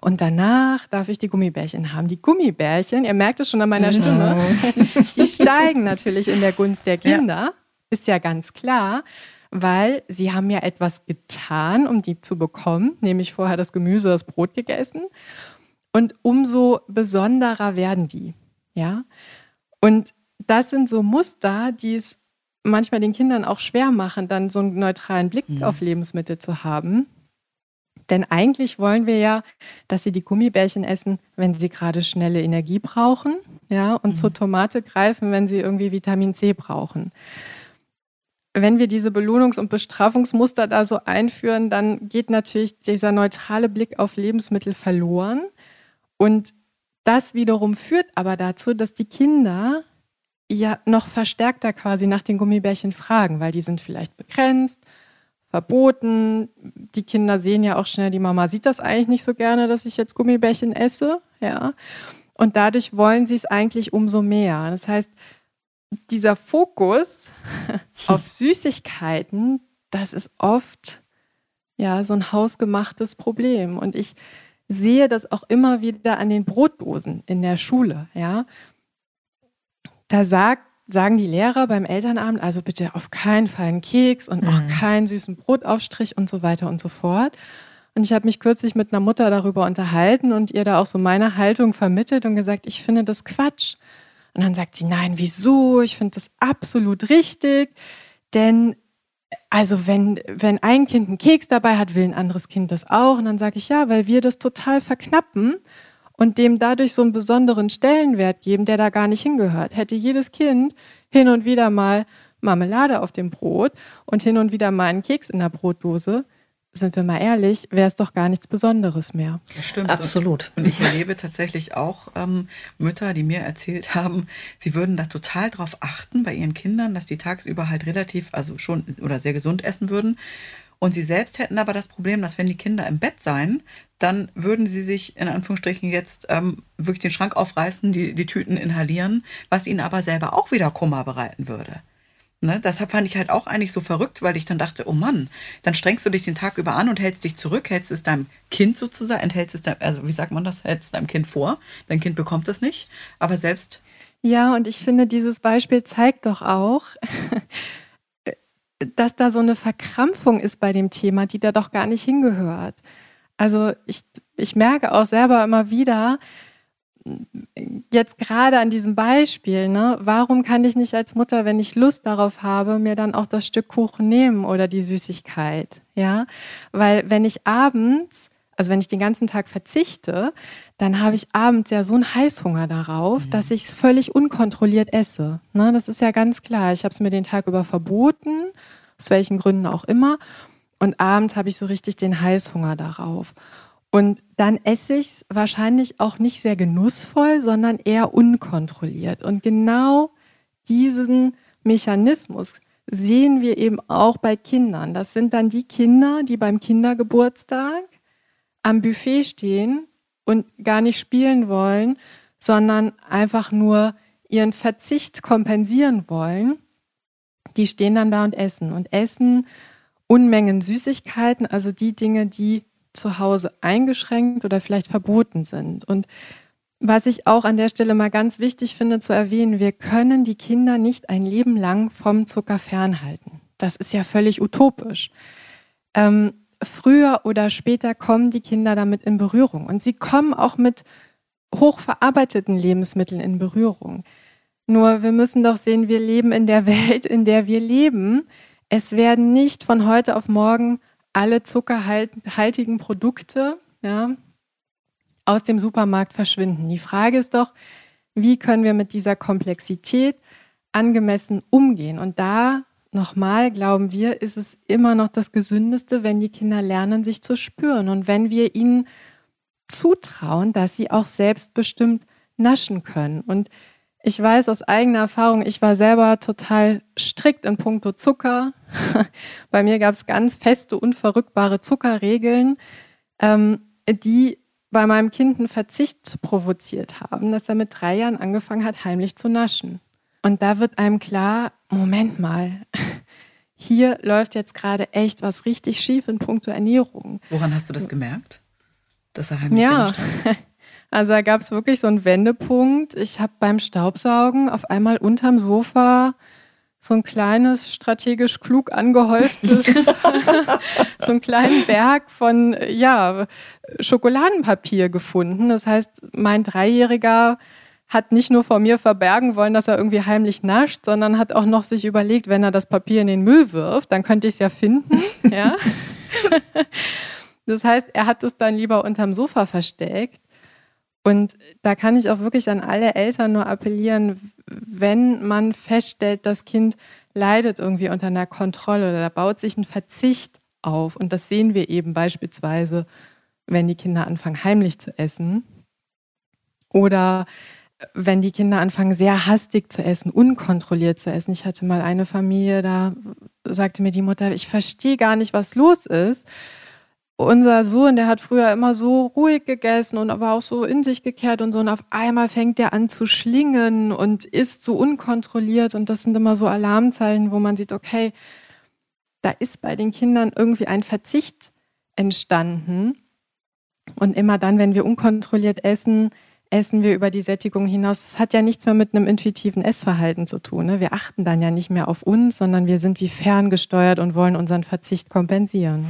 und danach darf ich die Gummibärchen haben. Die Gummibärchen, ihr merkt es schon an meiner mhm. Stimme, die steigen natürlich in der Gunst der Kinder, ja. ist ja ganz klar, weil sie haben ja etwas getan, um die zu bekommen, nämlich vorher das Gemüse, das Brot gegessen und umso besonderer werden die, ja. Und das sind so Muster, die es manchmal den Kindern auch schwer machen, dann so einen neutralen Blick mhm. auf Lebensmittel zu haben. Denn eigentlich wollen wir ja, dass sie die Gummibärchen essen, wenn sie gerade schnelle Energie brauchen, ja, und mhm. zur Tomate greifen, wenn sie irgendwie Vitamin C brauchen. Wenn wir diese Belohnungs- und Bestrafungsmuster da so einführen, dann geht natürlich dieser neutrale Blick auf Lebensmittel verloren. Und das wiederum führt aber dazu, dass die Kinder ja noch verstärkter quasi nach den Gummibärchen fragen, weil die sind vielleicht begrenzt, verboten. Die Kinder sehen ja auch schnell, die Mama sieht das eigentlich nicht so gerne, dass ich jetzt Gummibärchen esse, ja. Und dadurch wollen sie es eigentlich umso mehr. Das heißt, dieser Fokus auf Süßigkeiten, das ist oft ja so ein hausgemachtes Problem. Und ich sehe das auch immer wieder an den Brotdosen in der Schule, ja. Da sagt, sagen die Lehrer beim Elternabend, also bitte auf keinen Fall einen Keks und auch mhm. keinen süßen Brotaufstrich und so weiter und so fort. Und ich habe mich kürzlich mit einer Mutter darüber unterhalten und ihr da auch so meine Haltung vermittelt und gesagt, ich finde das Quatsch. Und dann sagt sie, nein, wieso? Ich finde das absolut richtig. Denn also wenn, wenn ein Kind einen Keks dabei hat, will ein anderes Kind das auch. Und dann sage ich, ja, weil wir das total verknappen und dem dadurch so einen besonderen Stellenwert geben, der da gar nicht hingehört. Hätte jedes Kind hin und wieder mal Marmelade auf dem Brot und hin und wieder mal einen Keks in der Brotdose, sind wir mal ehrlich, wäre es doch gar nichts Besonderes mehr. Das stimmt. Absolut. Und, und ich erlebe tatsächlich auch ähm, Mütter, die mir erzählt haben, sie würden da total drauf achten bei ihren Kindern, dass die tagsüber halt relativ, also schon oder sehr gesund essen würden. Und sie selbst hätten aber das Problem, dass wenn die Kinder im Bett seien, dann würden sie sich in Anführungsstrichen jetzt ähm, wirklich den Schrank aufreißen, die, die Tüten inhalieren, was ihnen aber selber auch wieder Kummer bereiten würde. Ne, deshalb fand ich halt auch eigentlich so verrückt, weil ich dann dachte, oh Mann, dann strengst du dich den Tag über an und hältst dich zurück, hältst es deinem Kind sozusagen, enthältst es deinem, also wie sagt man das, hältst deinem Kind vor. Dein Kind bekommt es nicht, aber selbst. Ja, und ich finde, dieses Beispiel zeigt doch auch, dass da so eine Verkrampfung ist bei dem Thema, die da doch gar nicht hingehört. Also ich, ich merke auch selber immer wieder, jetzt gerade an diesem Beispiel, ne, warum kann ich nicht als Mutter, wenn ich Lust darauf habe, mir dann auch das Stück Kuchen nehmen oder die Süßigkeit? Ja, weil wenn ich abends, also wenn ich den ganzen Tag verzichte, dann habe ich abends ja so einen Heißhunger darauf, mhm. dass ich es völlig unkontrolliert esse. Ne, das ist ja ganz klar. Ich habe es mir den Tag über verboten aus welchen Gründen auch immer. und abends habe ich so richtig den Heißhunger darauf. Und dann esse ich es wahrscheinlich auch nicht sehr genussvoll, sondern eher unkontrolliert. Und genau diesen Mechanismus sehen wir eben auch bei Kindern. Das sind dann die Kinder, die beim Kindergeburtstag am Buffet stehen und gar nicht spielen wollen, sondern einfach nur ihren Verzicht kompensieren wollen. Die stehen dann da und essen und essen Unmengen Süßigkeiten, also die Dinge, die zu Hause eingeschränkt oder vielleicht verboten sind. Und was ich auch an der Stelle mal ganz wichtig finde zu erwähnen, wir können die Kinder nicht ein Leben lang vom Zucker fernhalten. Das ist ja völlig utopisch. Ähm, früher oder später kommen die Kinder damit in Berührung und sie kommen auch mit hochverarbeiteten Lebensmitteln in Berührung. Nur wir müssen doch sehen, wir leben in der Welt, in der wir leben. Es werden nicht von heute auf morgen alle zuckerhaltigen Produkte ja, aus dem Supermarkt verschwinden. Die Frage ist doch, wie können wir mit dieser Komplexität angemessen umgehen? Und da nochmal glauben wir, ist es immer noch das Gesündeste, wenn die Kinder lernen, sich zu spüren und wenn wir ihnen zutrauen, dass sie auch selbstbestimmt naschen können. Und ich weiß aus eigener Erfahrung, ich war selber total strikt in puncto Zucker. Bei mir gab es ganz feste, unverrückbare Zuckerregeln, ähm, die bei meinem Kind einen Verzicht provoziert haben, dass er mit drei Jahren angefangen hat, heimlich zu naschen. Und da wird einem klar, Moment mal, hier läuft jetzt gerade echt was richtig schief in puncto Ernährung. Woran hast du das gemerkt, dass er heimlich ja. hat? Also da gab es wirklich so einen Wendepunkt. Ich habe beim Staubsaugen auf einmal unterm Sofa so ein kleines, strategisch klug angehäuftes, so einen kleinen Berg von, ja, Schokoladenpapier gefunden. Das heißt, mein Dreijähriger hat nicht nur vor mir verbergen wollen, dass er irgendwie heimlich nascht, sondern hat auch noch sich überlegt, wenn er das Papier in den Müll wirft, dann könnte ich es ja finden. ja. Das heißt, er hat es dann lieber unterm Sofa versteckt. Und da kann ich auch wirklich an alle Eltern nur appellieren, wenn man feststellt, das Kind leidet irgendwie unter einer Kontrolle oder da baut sich ein Verzicht auf. Und das sehen wir eben beispielsweise, wenn die Kinder anfangen, heimlich zu essen. Oder wenn die Kinder anfangen, sehr hastig zu essen, unkontrolliert zu essen. Ich hatte mal eine Familie, da sagte mir die Mutter, ich verstehe gar nicht, was los ist unser Sohn, der hat früher immer so ruhig gegessen und aber auch so in sich gekehrt und so. Und auf einmal fängt der an zu schlingen und ist so unkontrolliert. Und das sind immer so Alarmzeichen, wo man sieht, okay, da ist bei den Kindern irgendwie ein Verzicht entstanden. Und immer dann, wenn wir unkontrolliert essen, essen wir über die Sättigung hinaus. Das hat ja nichts mehr mit einem intuitiven Essverhalten zu tun. Ne? Wir achten dann ja nicht mehr auf uns, sondern wir sind wie ferngesteuert und wollen unseren Verzicht kompensieren.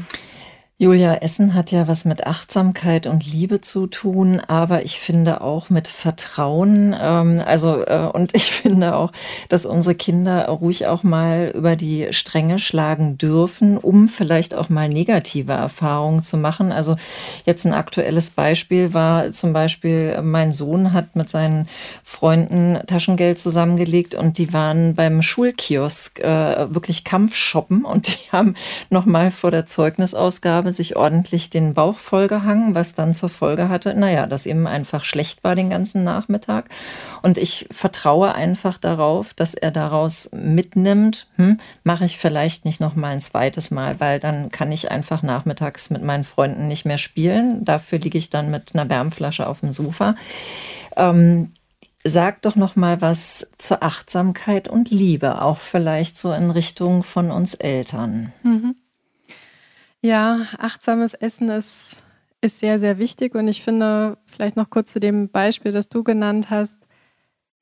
Julia, Essen hat ja was mit Achtsamkeit und Liebe zu tun, aber ich finde auch mit Vertrauen. Ähm, also äh, und ich finde auch, dass unsere Kinder ruhig auch mal über die Stränge schlagen dürfen, um vielleicht auch mal negative Erfahrungen zu machen. Also jetzt ein aktuelles Beispiel war zum Beispiel, mein Sohn hat mit seinen Freunden Taschengeld zusammengelegt und die waren beim Schulkiosk äh, wirklich Kampfshoppen und die haben noch mal vor der Zeugnisausgabe habe sich ordentlich den Bauch vollgehangen, was dann zur Folge hatte, naja, dass ihm einfach schlecht war den ganzen Nachmittag. Und ich vertraue einfach darauf, dass er daraus mitnimmt, hm, mache ich vielleicht nicht noch mal ein zweites Mal, weil dann kann ich einfach nachmittags mit meinen Freunden nicht mehr spielen. Dafür liege ich dann mit einer Wärmflasche auf dem Sofa. Ähm, Sag doch noch mal was zur Achtsamkeit und Liebe, auch vielleicht so in Richtung von uns Eltern. Mhm. Ja, achtsames Essen ist, ist sehr, sehr wichtig. Und ich finde, vielleicht noch kurz zu dem Beispiel, das du genannt hast,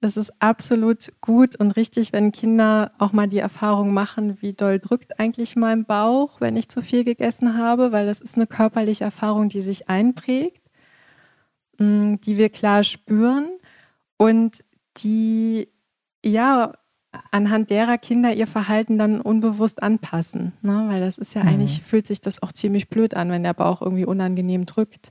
es ist absolut gut und richtig, wenn Kinder auch mal die Erfahrung machen, wie doll drückt eigentlich mein Bauch, wenn ich zu viel gegessen habe, weil das ist eine körperliche Erfahrung, die sich einprägt, mm, die wir klar spüren und die ja anhand derer Kinder ihr Verhalten dann unbewusst anpassen. Ne? Weil das ist ja mhm. eigentlich, fühlt sich das auch ziemlich blöd an, wenn der Bauch irgendwie unangenehm drückt.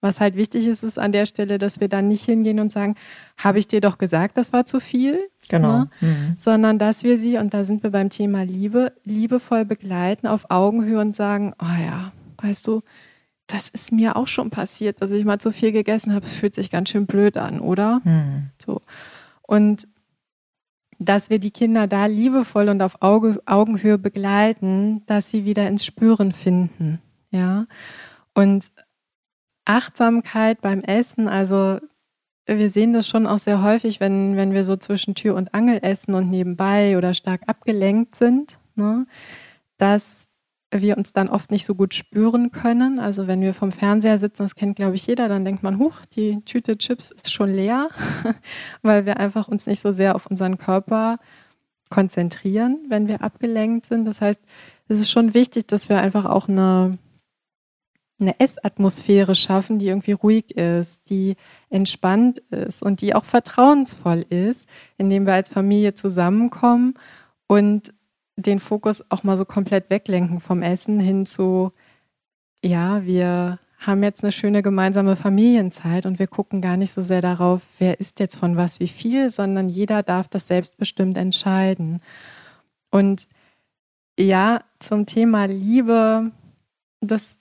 Was halt wichtig ist, ist an der Stelle, dass wir dann nicht hingehen und sagen, habe ich dir doch gesagt, das war zu viel? Genau. Ne? Mhm. Sondern dass wir sie, und da sind wir beim Thema Liebe, liebevoll begleiten auf Augenhöhe und sagen, oh ja, weißt du, das ist mir auch schon passiert, dass ich mal zu viel gegessen habe. Es fühlt sich ganz schön blöd an, oder? Mhm. So. Und dass wir die Kinder da liebevoll und auf Auge, Augenhöhe begleiten, dass sie wieder ins Spüren finden. Ja. Und Achtsamkeit beim Essen, also wir sehen das schon auch sehr häufig, wenn, wenn wir so zwischen Tür und Angel essen und nebenbei oder stark abgelenkt sind, ne, dass wir uns dann oft nicht so gut spüren können. Also wenn wir vom Fernseher sitzen, das kennt glaube ich jeder, dann denkt man, huch, die Tüte Chips ist schon leer, weil wir einfach uns nicht so sehr auf unseren Körper konzentrieren, wenn wir abgelenkt sind. Das heißt, es ist schon wichtig, dass wir einfach auch eine eine Essatmosphäre schaffen, die irgendwie ruhig ist, die entspannt ist und die auch vertrauensvoll ist, indem wir als Familie zusammenkommen und den Fokus auch mal so komplett weglenken vom Essen hin zu, ja, wir haben jetzt eine schöne gemeinsame Familienzeit und wir gucken gar nicht so sehr darauf, wer isst jetzt von was wie viel, sondern jeder darf das selbstbestimmt entscheiden. Und ja, zum Thema Liebe, das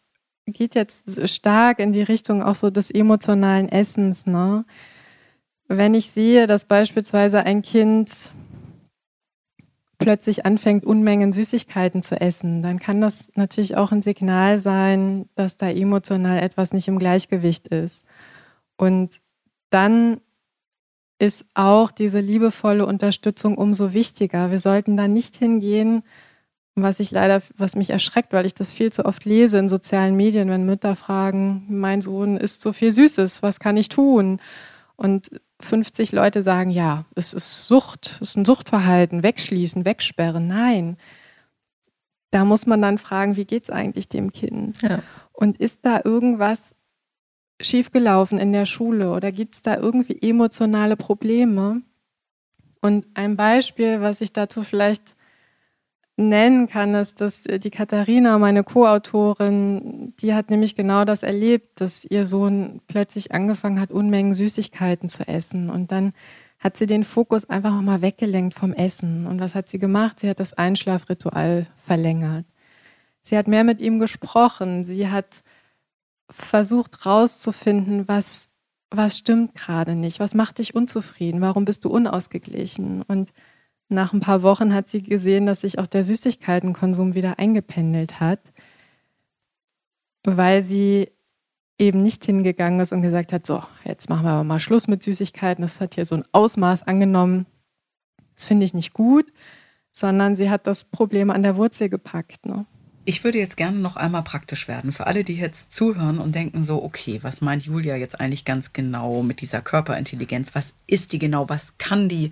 geht jetzt stark in die Richtung auch so des emotionalen Essens. Ne? Wenn ich sehe, dass beispielsweise ein Kind plötzlich anfängt, Unmengen Süßigkeiten zu essen, dann kann das natürlich auch ein Signal sein, dass da emotional etwas nicht im Gleichgewicht ist. Und dann ist auch diese liebevolle Unterstützung umso wichtiger. Wir sollten da nicht hingehen was ich leider, was mich erschreckt, weil ich das viel zu oft lese in sozialen Medien, wenn Mütter fragen, mein Sohn isst so viel Süßes, was kann ich tun? Und 50 Leute sagen, ja, es ist Sucht, es ist ein Suchtverhalten, wegschließen, wegsperren. Nein. Da muss man dann fragen, wie geht es eigentlich dem Kind? Ja. Und ist da irgendwas schiefgelaufen in der Schule oder gibt es da irgendwie emotionale Probleme? Und ein Beispiel, was ich dazu vielleicht nennen kann, ist, dass äh, die Katharina, meine Co-Autorin, die hat nämlich genau das erlebt, dass ihr Sohn plötzlich angefangen hat, Unmengen Süßigkeiten zu essen. Und dann hat sie den Fokus einfach mal weggelenkt vom Essen. Und was hat sie gemacht? Sie hat das Einschlafritual verlängert. Sie hat mehr mit ihm gesprochen. Sie hat versucht rauszufinden, was, was stimmt gerade nicht? Was macht dich unzufrieden? Warum bist du unausgeglichen? Und nach ein paar Wochen hat sie gesehen, dass sich auch der Süßigkeitenkonsum wieder eingependelt hat, weil sie eben nicht hingegangen ist und gesagt hat, so, jetzt machen wir aber mal Schluss mit Süßigkeiten. Das hat hier so ein Ausmaß angenommen. Das finde ich nicht gut, sondern sie hat das Problem an der Wurzel gepackt. Ne? Ich würde jetzt gerne noch einmal praktisch werden. Für alle, die jetzt zuhören und denken so, okay, was meint Julia jetzt eigentlich ganz genau mit dieser Körperintelligenz? Was ist die genau? Was kann die?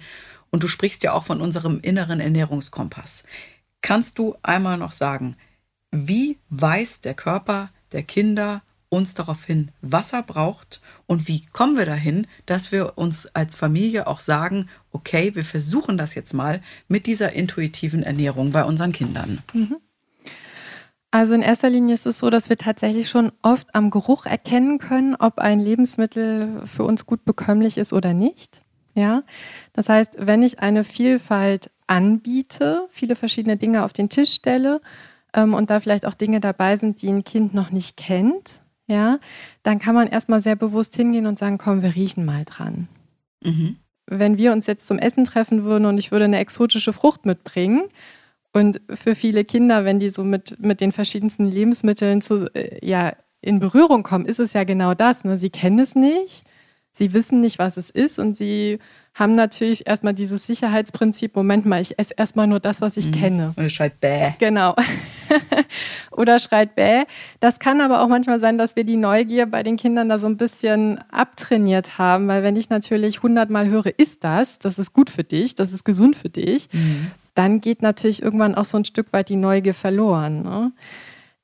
Und du sprichst ja auch von unserem inneren Ernährungskompass. Kannst du einmal noch sagen, wie weist der Körper der Kinder uns darauf hin, was er braucht und wie kommen wir dahin, dass wir uns als Familie auch sagen, okay, wir versuchen das jetzt mal mit dieser intuitiven Ernährung bei unseren Kindern. Mhm. Also in erster Linie ist es so, dass wir tatsächlich schon oft am Geruch erkennen können, ob ein Lebensmittel für uns gut bekömmlich ist oder nicht. Ja, das heißt, wenn ich eine Vielfalt anbiete, viele verschiedene Dinge auf den Tisch stelle ähm, und da vielleicht auch Dinge dabei sind, die ein Kind noch nicht kennt, ja, dann kann man erstmal sehr bewusst hingehen und sagen, komm, wir riechen mal dran. Mhm. Wenn wir uns jetzt zum Essen treffen würden und ich würde eine exotische Frucht mitbringen, und für viele Kinder, wenn die so mit, mit den verschiedensten Lebensmitteln zu, äh, ja, in Berührung kommen, ist es ja genau das. Ne? Sie kennen es nicht sie wissen nicht, was es ist und sie haben natürlich erstmal dieses Sicherheitsprinzip, Moment mal, ich esse erstmal nur das, was ich mhm. kenne. Und es schreit bäh. Genau. Oder schreit bäh. Das kann aber auch manchmal sein, dass wir die Neugier bei den Kindern da so ein bisschen abtrainiert haben, weil wenn ich natürlich hundertmal höre, ist das, das ist gut für dich, das ist gesund für dich, mhm. dann geht natürlich irgendwann auch so ein Stück weit die Neugier verloren. Ne?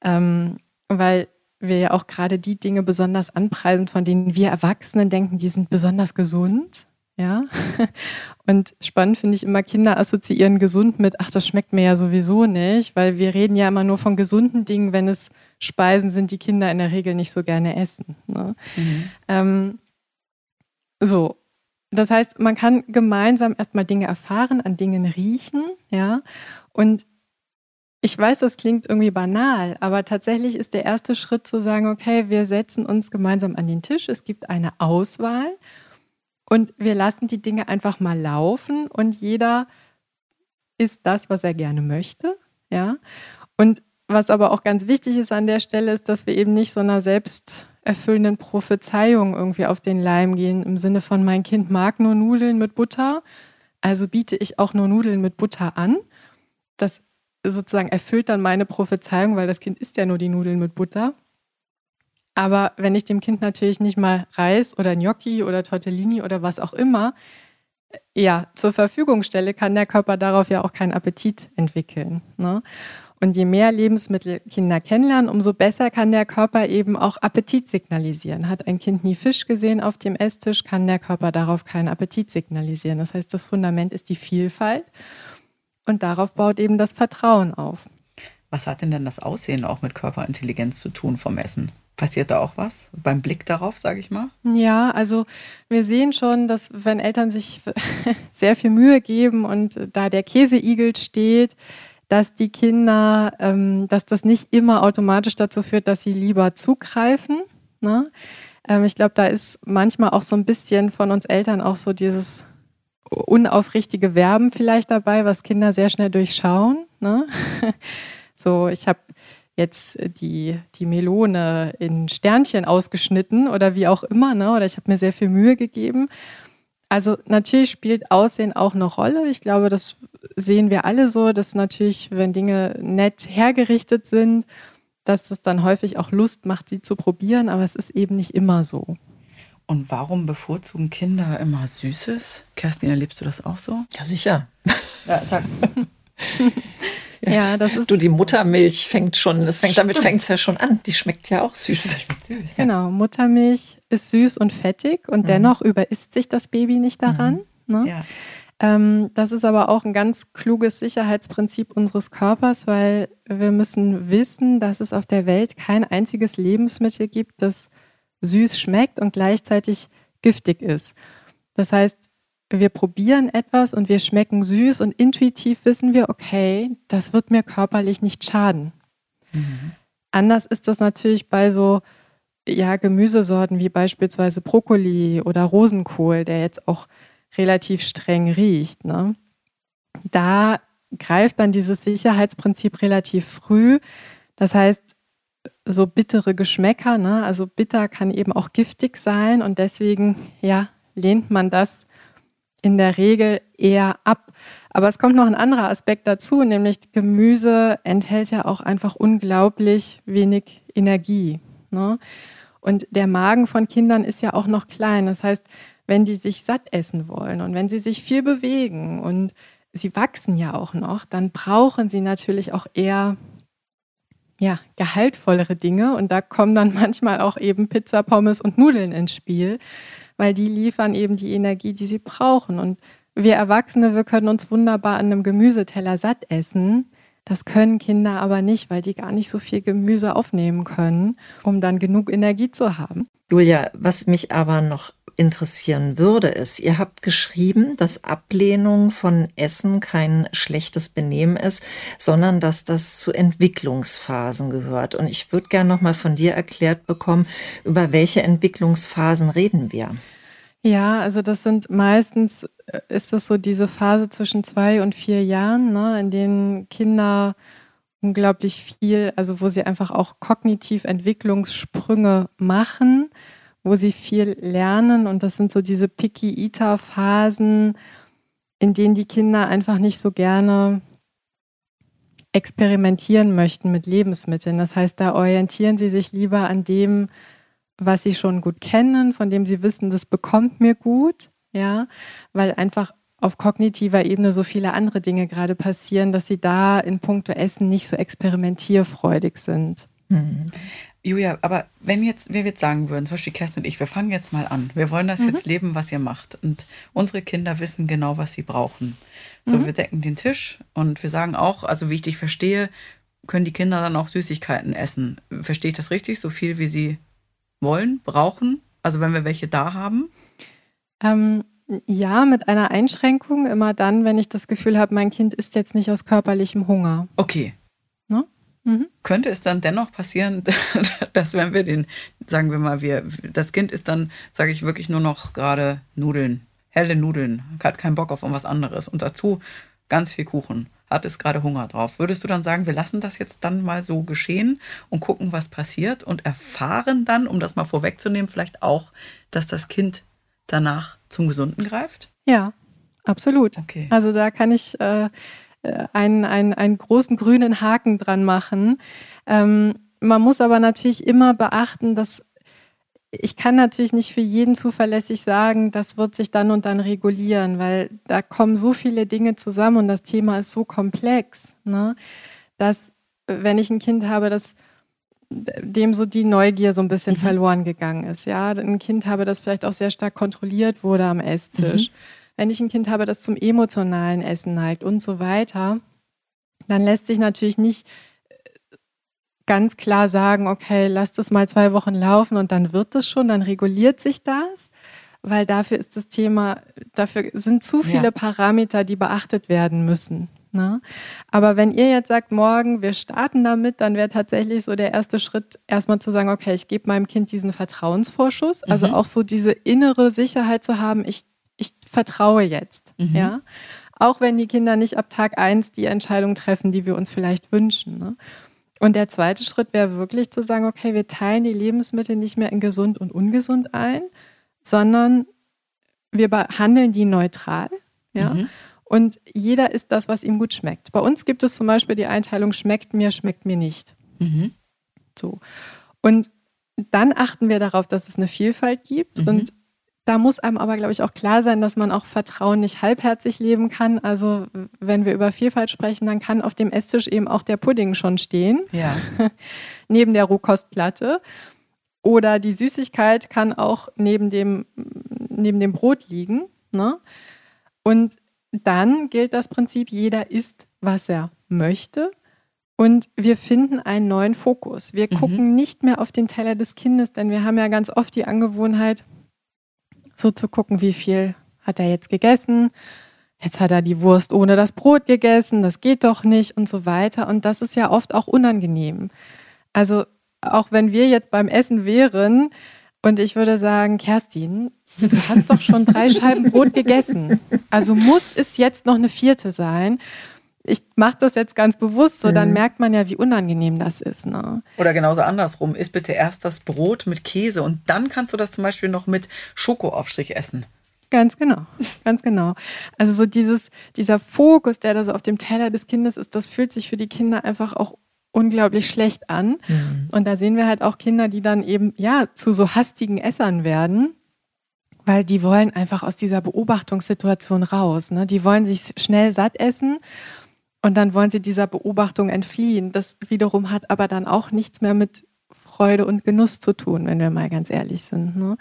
Ähm, weil wir ja auch gerade die Dinge besonders anpreisen, von denen wir Erwachsenen denken, die sind besonders gesund. Ja. Und spannend finde ich immer, Kinder assoziieren gesund mit, ach, das schmeckt mir ja sowieso nicht, weil wir reden ja immer nur von gesunden Dingen, wenn es Speisen sind, die Kinder in der Regel nicht so gerne essen. Ne? Mhm. Ähm, so. Das heißt, man kann gemeinsam erstmal Dinge erfahren, an Dingen riechen, ja. Und ich weiß, das klingt irgendwie banal, aber tatsächlich ist der erste Schritt zu sagen, okay, wir setzen uns gemeinsam an den Tisch. Es gibt eine Auswahl und wir lassen die Dinge einfach mal laufen und jeder ist das, was er gerne möchte. Ja. Und was aber auch ganz wichtig ist an der Stelle, ist, dass wir eben nicht so einer selbsterfüllenden Prophezeiung irgendwie auf den Leim gehen, im Sinne von, mein Kind mag nur Nudeln mit Butter, also biete ich auch nur Nudeln mit Butter an. Das sozusagen erfüllt dann meine Prophezeiung, weil das Kind isst ja nur die Nudeln mit Butter. Aber wenn ich dem Kind natürlich nicht mal Reis oder Gnocchi oder Tortellini oder was auch immer ja, zur Verfügung stelle, kann der Körper darauf ja auch keinen Appetit entwickeln. Ne? Und je mehr Lebensmittel Kinder kennenlernen, umso besser kann der Körper eben auch Appetit signalisieren. Hat ein Kind nie Fisch gesehen auf dem Esstisch, kann der Körper darauf keinen Appetit signalisieren. Das heißt, das Fundament ist die Vielfalt und darauf baut eben das Vertrauen auf. Was hat denn dann das Aussehen auch mit Körperintelligenz zu tun vom Essen? Passiert da auch was beim Blick darauf, sage ich mal? Ja, also wir sehen schon, dass wenn Eltern sich sehr viel Mühe geben und da der Käseigel steht, dass die Kinder, ähm, dass das nicht immer automatisch dazu führt, dass sie lieber zugreifen. Ne? Ähm, ich glaube, da ist manchmal auch so ein bisschen von uns Eltern auch so dieses unaufrichtige Werben vielleicht dabei, was Kinder sehr schnell durchschauen. Ne? so, ich habe jetzt die, die Melone in Sternchen ausgeschnitten oder wie auch immer, ne? oder ich habe mir sehr viel Mühe gegeben. Also natürlich spielt Aussehen auch eine Rolle. Ich glaube, das sehen wir alle so, dass natürlich, wenn Dinge nett hergerichtet sind, dass es dann häufig auch Lust macht, sie zu probieren, aber es ist eben nicht immer so. Und warum bevorzugen Kinder immer Süßes? Kerstin, erlebst du das auch so? Ja, sicher. Ja, sag. Ja, das ist. Du, die Muttermilch fängt schon, es fängt, damit fängt es ja schon an. Die schmeckt ja auch süß. Die schmeckt süß. Genau, Muttermilch ist süß und fettig und mhm. dennoch überisst sich das Baby nicht daran. Mhm. Ne? Ja. Ähm, das ist aber auch ein ganz kluges Sicherheitsprinzip unseres Körpers, weil wir müssen wissen, dass es auf der Welt kein einziges Lebensmittel gibt, das süß schmeckt und gleichzeitig giftig ist. Das heißt, wir probieren etwas und wir schmecken süß und intuitiv wissen wir, okay, das wird mir körperlich nicht schaden. Mhm. Anders ist das natürlich bei so ja, Gemüsesorten wie beispielsweise Brokkoli oder Rosenkohl, der jetzt auch relativ streng riecht. Ne? Da greift dann dieses Sicherheitsprinzip relativ früh. Das heißt, so bittere Geschmäcker, ne? also bitter kann eben auch giftig sein und deswegen ja, lehnt man das in der Regel eher ab. Aber es kommt noch ein anderer Aspekt dazu, nämlich Gemüse enthält ja auch einfach unglaublich wenig Energie. Ne? Und der Magen von Kindern ist ja auch noch klein. Das heißt, wenn die sich satt essen wollen und wenn sie sich viel bewegen und sie wachsen ja auch noch, dann brauchen sie natürlich auch eher ja, gehaltvollere Dinge. Und da kommen dann manchmal auch eben Pizza, Pommes und Nudeln ins Spiel weil die liefern eben die Energie, die sie brauchen. Und wir Erwachsene, wir können uns wunderbar an einem Gemüseteller satt essen. Das können Kinder aber nicht, weil die gar nicht so viel Gemüse aufnehmen können, um dann genug Energie zu haben. Julia, was mich aber noch interessieren würde, ist, ihr habt geschrieben, dass Ablehnung von Essen kein schlechtes Benehmen ist, sondern dass das zu Entwicklungsphasen gehört. Und ich würde gerne noch mal von dir erklärt bekommen, über welche Entwicklungsphasen reden wir? Ja, also das sind meistens, äh, ist das so diese Phase zwischen zwei und vier Jahren, ne, in denen Kinder unglaublich viel, also wo sie einfach auch kognitiv Entwicklungssprünge machen wo sie viel lernen. Und das sind so diese Picky-Eater-Phasen, in denen die Kinder einfach nicht so gerne experimentieren möchten mit Lebensmitteln. Das heißt, da orientieren sie sich lieber an dem, was sie schon gut kennen, von dem sie wissen, das bekommt mir gut, ja, weil einfach auf kognitiver Ebene so viele andere Dinge gerade passieren, dass sie da in puncto Essen nicht so experimentierfreudig sind. Julia, aber wenn jetzt wir jetzt sagen würden, zum Beispiel Kerstin und ich, wir fangen jetzt mal an. Wir wollen das mhm. jetzt leben, was ihr macht. Und unsere Kinder wissen genau, was sie brauchen. So, mhm. wir decken den Tisch und wir sagen auch, also wie ich dich verstehe, können die Kinder dann auch Süßigkeiten essen. Verstehe ich das richtig? So viel, wie sie wollen, brauchen? Also wenn wir welche da haben? Ähm, ja, mit einer Einschränkung. Immer dann, wenn ich das Gefühl habe, mein Kind ist jetzt nicht aus körperlichem Hunger. Okay. Mhm. Könnte es dann dennoch passieren, dass wenn wir den, sagen wir mal, wir, das Kind ist dann, sage ich wirklich nur noch gerade Nudeln, helle Nudeln, hat keinen Bock auf irgendwas anderes und dazu ganz viel Kuchen hat es gerade Hunger drauf. Würdest du dann sagen, wir lassen das jetzt dann mal so geschehen und gucken, was passiert und erfahren dann, um das mal vorwegzunehmen, vielleicht auch, dass das Kind danach zum Gesunden greift? Ja, absolut. Okay. Also da kann ich äh einen, einen, einen großen grünen Haken dran machen. Ähm, man muss aber natürlich immer beachten, dass ich kann natürlich nicht für jeden zuverlässig sagen, das wird sich dann und dann regulieren, weil da kommen so viele Dinge zusammen und das Thema ist so komplex, ne, dass wenn ich ein Kind habe, das dem so die Neugier so ein bisschen mhm. verloren gegangen ist, ja, ein Kind habe, das vielleicht auch sehr stark kontrolliert wurde am Esstisch, mhm. Wenn ich ein Kind habe, das zum emotionalen Essen neigt und so weiter, dann lässt sich natürlich nicht ganz klar sagen, okay, lass das mal zwei Wochen laufen und dann wird es schon, dann reguliert sich das, weil dafür ist das Thema, dafür sind zu viele ja. Parameter, die beachtet werden müssen. Ne? Aber wenn ihr jetzt sagt, morgen, wir starten damit, dann wäre tatsächlich so der erste Schritt, erstmal zu sagen, okay, ich gebe meinem Kind diesen Vertrauensvorschuss, also mhm. auch so diese innere Sicherheit zu haben, ich, ich vertraue jetzt. Mhm. Ja? Auch wenn die Kinder nicht ab Tag eins die Entscheidung treffen, die wir uns vielleicht wünschen. Ne? Und der zweite Schritt wäre wirklich zu sagen, okay, wir teilen die Lebensmittel nicht mehr in gesund und ungesund ein, sondern wir behandeln die neutral. Ja? Mhm. Und jeder isst das, was ihm gut schmeckt. Bei uns gibt es zum Beispiel die Einteilung schmeckt mir, schmeckt mir nicht. Mhm. So. Und dann achten wir darauf, dass es eine Vielfalt gibt. Mhm. Und da muss einem aber, glaube ich, auch klar sein, dass man auch Vertrauen nicht halbherzig leben kann. Also wenn wir über Vielfalt sprechen, dann kann auf dem Esstisch eben auch der Pudding schon stehen, ja. neben der Rohkostplatte. Oder die Süßigkeit kann auch neben dem, neben dem Brot liegen. Ne? Und dann gilt das Prinzip, jeder isst, was er möchte. Und wir finden einen neuen Fokus. Wir mhm. gucken nicht mehr auf den Teller des Kindes, denn wir haben ja ganz oft die Angewohnheit, so zu gucken, wie viel hat er jetzt gegessen. Jetzt hat er die Wurst ohne das Brot gegessen, das geht doch nicht und so weiter. Und das ist ja oft auch unangenehm. Also auch wenn wir jetzt beim Essen wären und ich würde sagen, Kerstin, du hast doch schon drei Scheiben Brot gegessen. Also muss es jetzt noch eine vierte sein ich mache das jetzt ganz bewusst, so dann mhm. merkt man ja, wie unangenehm das ist. Ne? Oder genauso andersrum, isst bitte erst das Brot mit Käse und dann kannst du das zum Beispiel noch mit Schokoaufstrich essen. Ganz genau, ganz genau. Also so dieses, dieser Fokus, der da so auf dem Teller des Kindes ist, das fühlt sich für die Kinder einfach auch unglaublich schlecht an. Mhm. Und da sehen wir halt auch Kinder, die dann eben ja zu so hastigen Essern werden, weil die wollen einfach aus dieser Beobachtungssituation raus. Ne? Die wollen sich schnell satt essen und dann wollen sie dieser Beobachtung entfliehen. Das wiederum hat aber dann auch nichts mehr mit Freude und Genuss zu tun, wenn wir mal ganz ehrlich sind. Ne?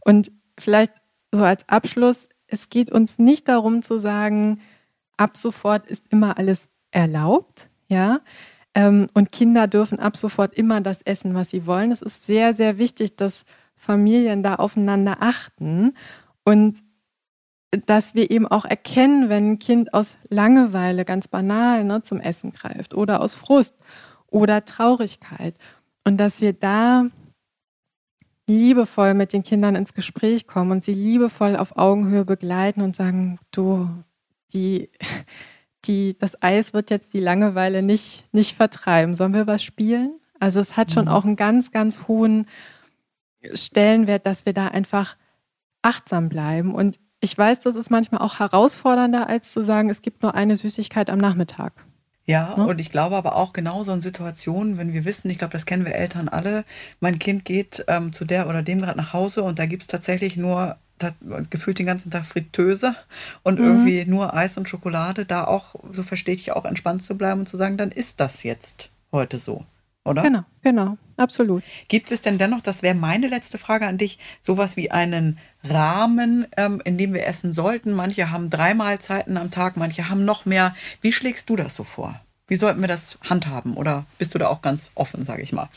Und vielleicht so als Abschluss, es geht uns nicht darum zu sagen, ab sofort ist immer alles erlaubt, ja. Ähm, und Kinder dürfen ab sofort immer das essen, was sie wollen. Es ist sehr, sehr wichtig, dass Familien da aufeinander achten und dass wir eben auch erkennen, wenn ein Kind aus Langeweile ganz banal ne, zum Essen greift oder aus Frust oder Traurigkeit und dass wir da liebevoll mit den Kindern ins Gespräch kommen und sie liebevoll auf Augenhöhe begleiten und sagen, du, die, die, das Eis wird jetzt die Langeweile nicht, nicht vertreiben. Sollen wir was spielen? Also es hat schon mhm. auch einen ganz, ganz hohen Stellenwert, dass wir da einfach achtsam bleiben und ich weiß, das ist manchmal auch herausfordernder, als zu sagen, es gibt nur eine Süßigkeit am Nachmittag. Ja, ne? und ich glaube aber auch genauso in Situationen, wenn wir wissen, ich glaube, das kennen wir Eltern alle, mein Kind geht ähm, zu der oder dem gerade nach Hause und da gibt es tatsächlich nur gefühlt den ganzen Tag Fritteuse und mhm. irgendwie nur Eis und Schokolade, da auch, so verstehe ich auch, entspannt zu bleiben und zu sagen, dann ist das jetzt heute so, oder? Genau, genau. Absolut. Gibt es denn dennoch, das wäre meine letzte Frage an dich, sowas wie einen Rahmen, ähm, in dem wir essen sollten? Manche haben drei Mahlzeiten am Tag, manche haben noch mehr. Wie schlägst du das so vor? Wie sollten wir das handhaben? Oder bist du da auch ganz offen, sage ich mal?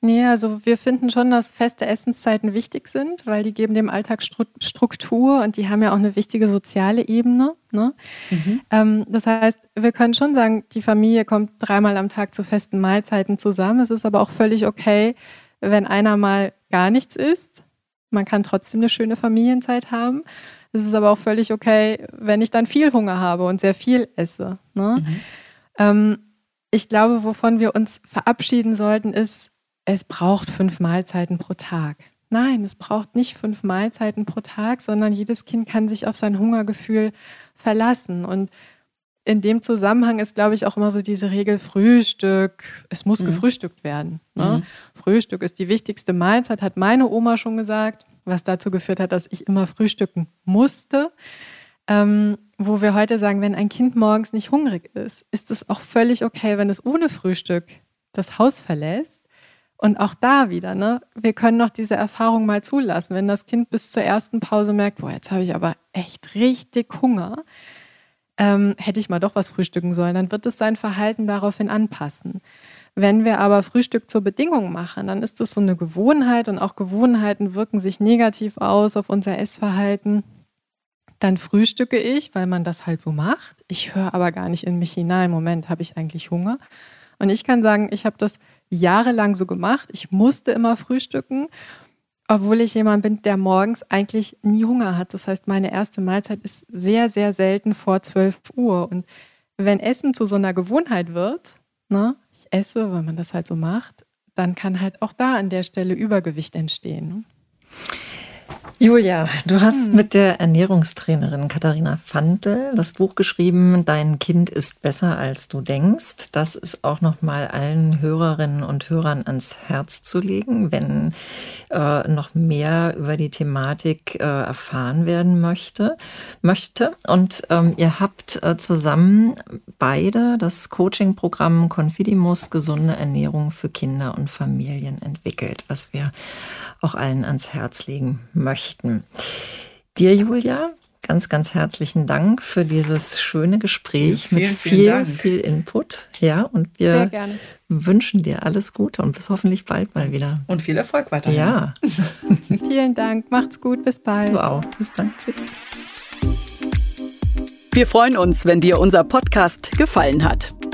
Nee, also wir finden schon, dass feste Essenszeiten wichtig sind, weil die geben dem Alltag Struktur und die haben ja auch eine wichtige soziale Ebene. Ne? Mhm. Ähm, das heißt, wir können schon sagen, die Familie kommt dreimal am Tag zu festen Mahlzeiten zusammen. Es ist aber auch völlig okay, wenn einer mal gar nichts isst. Man kann trotzdem eine schöne Familienzeit haben. Es ist aber auch völlig okay, wenn ich dann viel Hunger habe und sehr viel esse. Ne? Mhm. Ähm, ich glaube, wovon wir uns verabschieden sollten, ist, es braucht fünf Mahlzeiten pro Tag. Nein, es braucht nicht fünf Mahlzeiten pro Tag, sondern jedes Kind kann sich auf sein Hungergefühl verlassen. Und in dem Zusammenhang ist, glaube ich, auch immer so diese Regel Frühstück. Es muss mhm. gefrühstückt werden. Ne? Mhm. Frühstück ist die wichtigste Mahlzeit, hat meine Oma schon gesagt, was dazu geführt hat, dass ich immer frühstücken musste. Ähm, wo wir heute sagen, wenn ein Kind morgens nicht hungrig ist, ist es auch völlig okay, wenn es ohne Frühstück das Haus verlässt. Und auch da wieder, ne, wir können noch diese Erfahrung mal zulassen. Wenn das Kind bis zur ersten Pause merkt, boah, jetzt habe ich aber echt richtig Hunger, ähm, hätte ich mal doch was frühstücken sollen, dann wird es sein Verhalten daraufhin anpassen. Wenn wir aber Frühstück zur Bedingung machen, dann ist das so eine Gewohnheit und auch Gewohnheiten wirken sich negativ aus auf unser Essverhalten. Dann frühstücke ich, weil man das halt so macht. Ich höre aber gar nicht in mich hinein. Moment, habe ich eigentlich Hunger? Und ich kann sagen, ich habe das jahrelang so gemacht. Ich musste immer frühstücken, obwohl ich jemand bin, der morgens eigentlich nie Hunger hat. Das heißt, meine erste Mahlzeit ist sehr, sehr selten vor 12 Uhr. Und wenn Essen zu so einer Gewohnheit wird, ne, ich esse, weil man das halt so macht, dann kann halt auch da an der Stelle Übergewicht entstehen. Ne? Julia, du hast hm. mit der Ernährungstrainerin Katharina Fandl das Buch geschrieben, Dein Kind ist besser als du denkst. Das ist auch nochmal allen Hörerinnen und Hörern ans Herz zu legen, wenn äh, noch mehr über die Thematik äh, erfahren werden möchte. möchte. Und ähm, ihr habt äh, zusammen beide das Coaching-Programm Confidimus Gesunde Ernährung für Kinder und Familien entwickelt, was wir auch allen ans Herz legen möchten. Dir, Julia, ganz, ganz herzlichen Dank für dieses schöne Gespräch vielen, mit viel, vielen viel Input. Ja, und wir wünschen dir alles Gute und bis hoffentlich bald mal wieder. Und viel Erfolg weiterhin. Ja. vielen Dank. Macht's gut. Bis bald. Du auch. Bis dann. Tschüss. Wir freuen uns, wenn dir unser Podcast gefallen hat.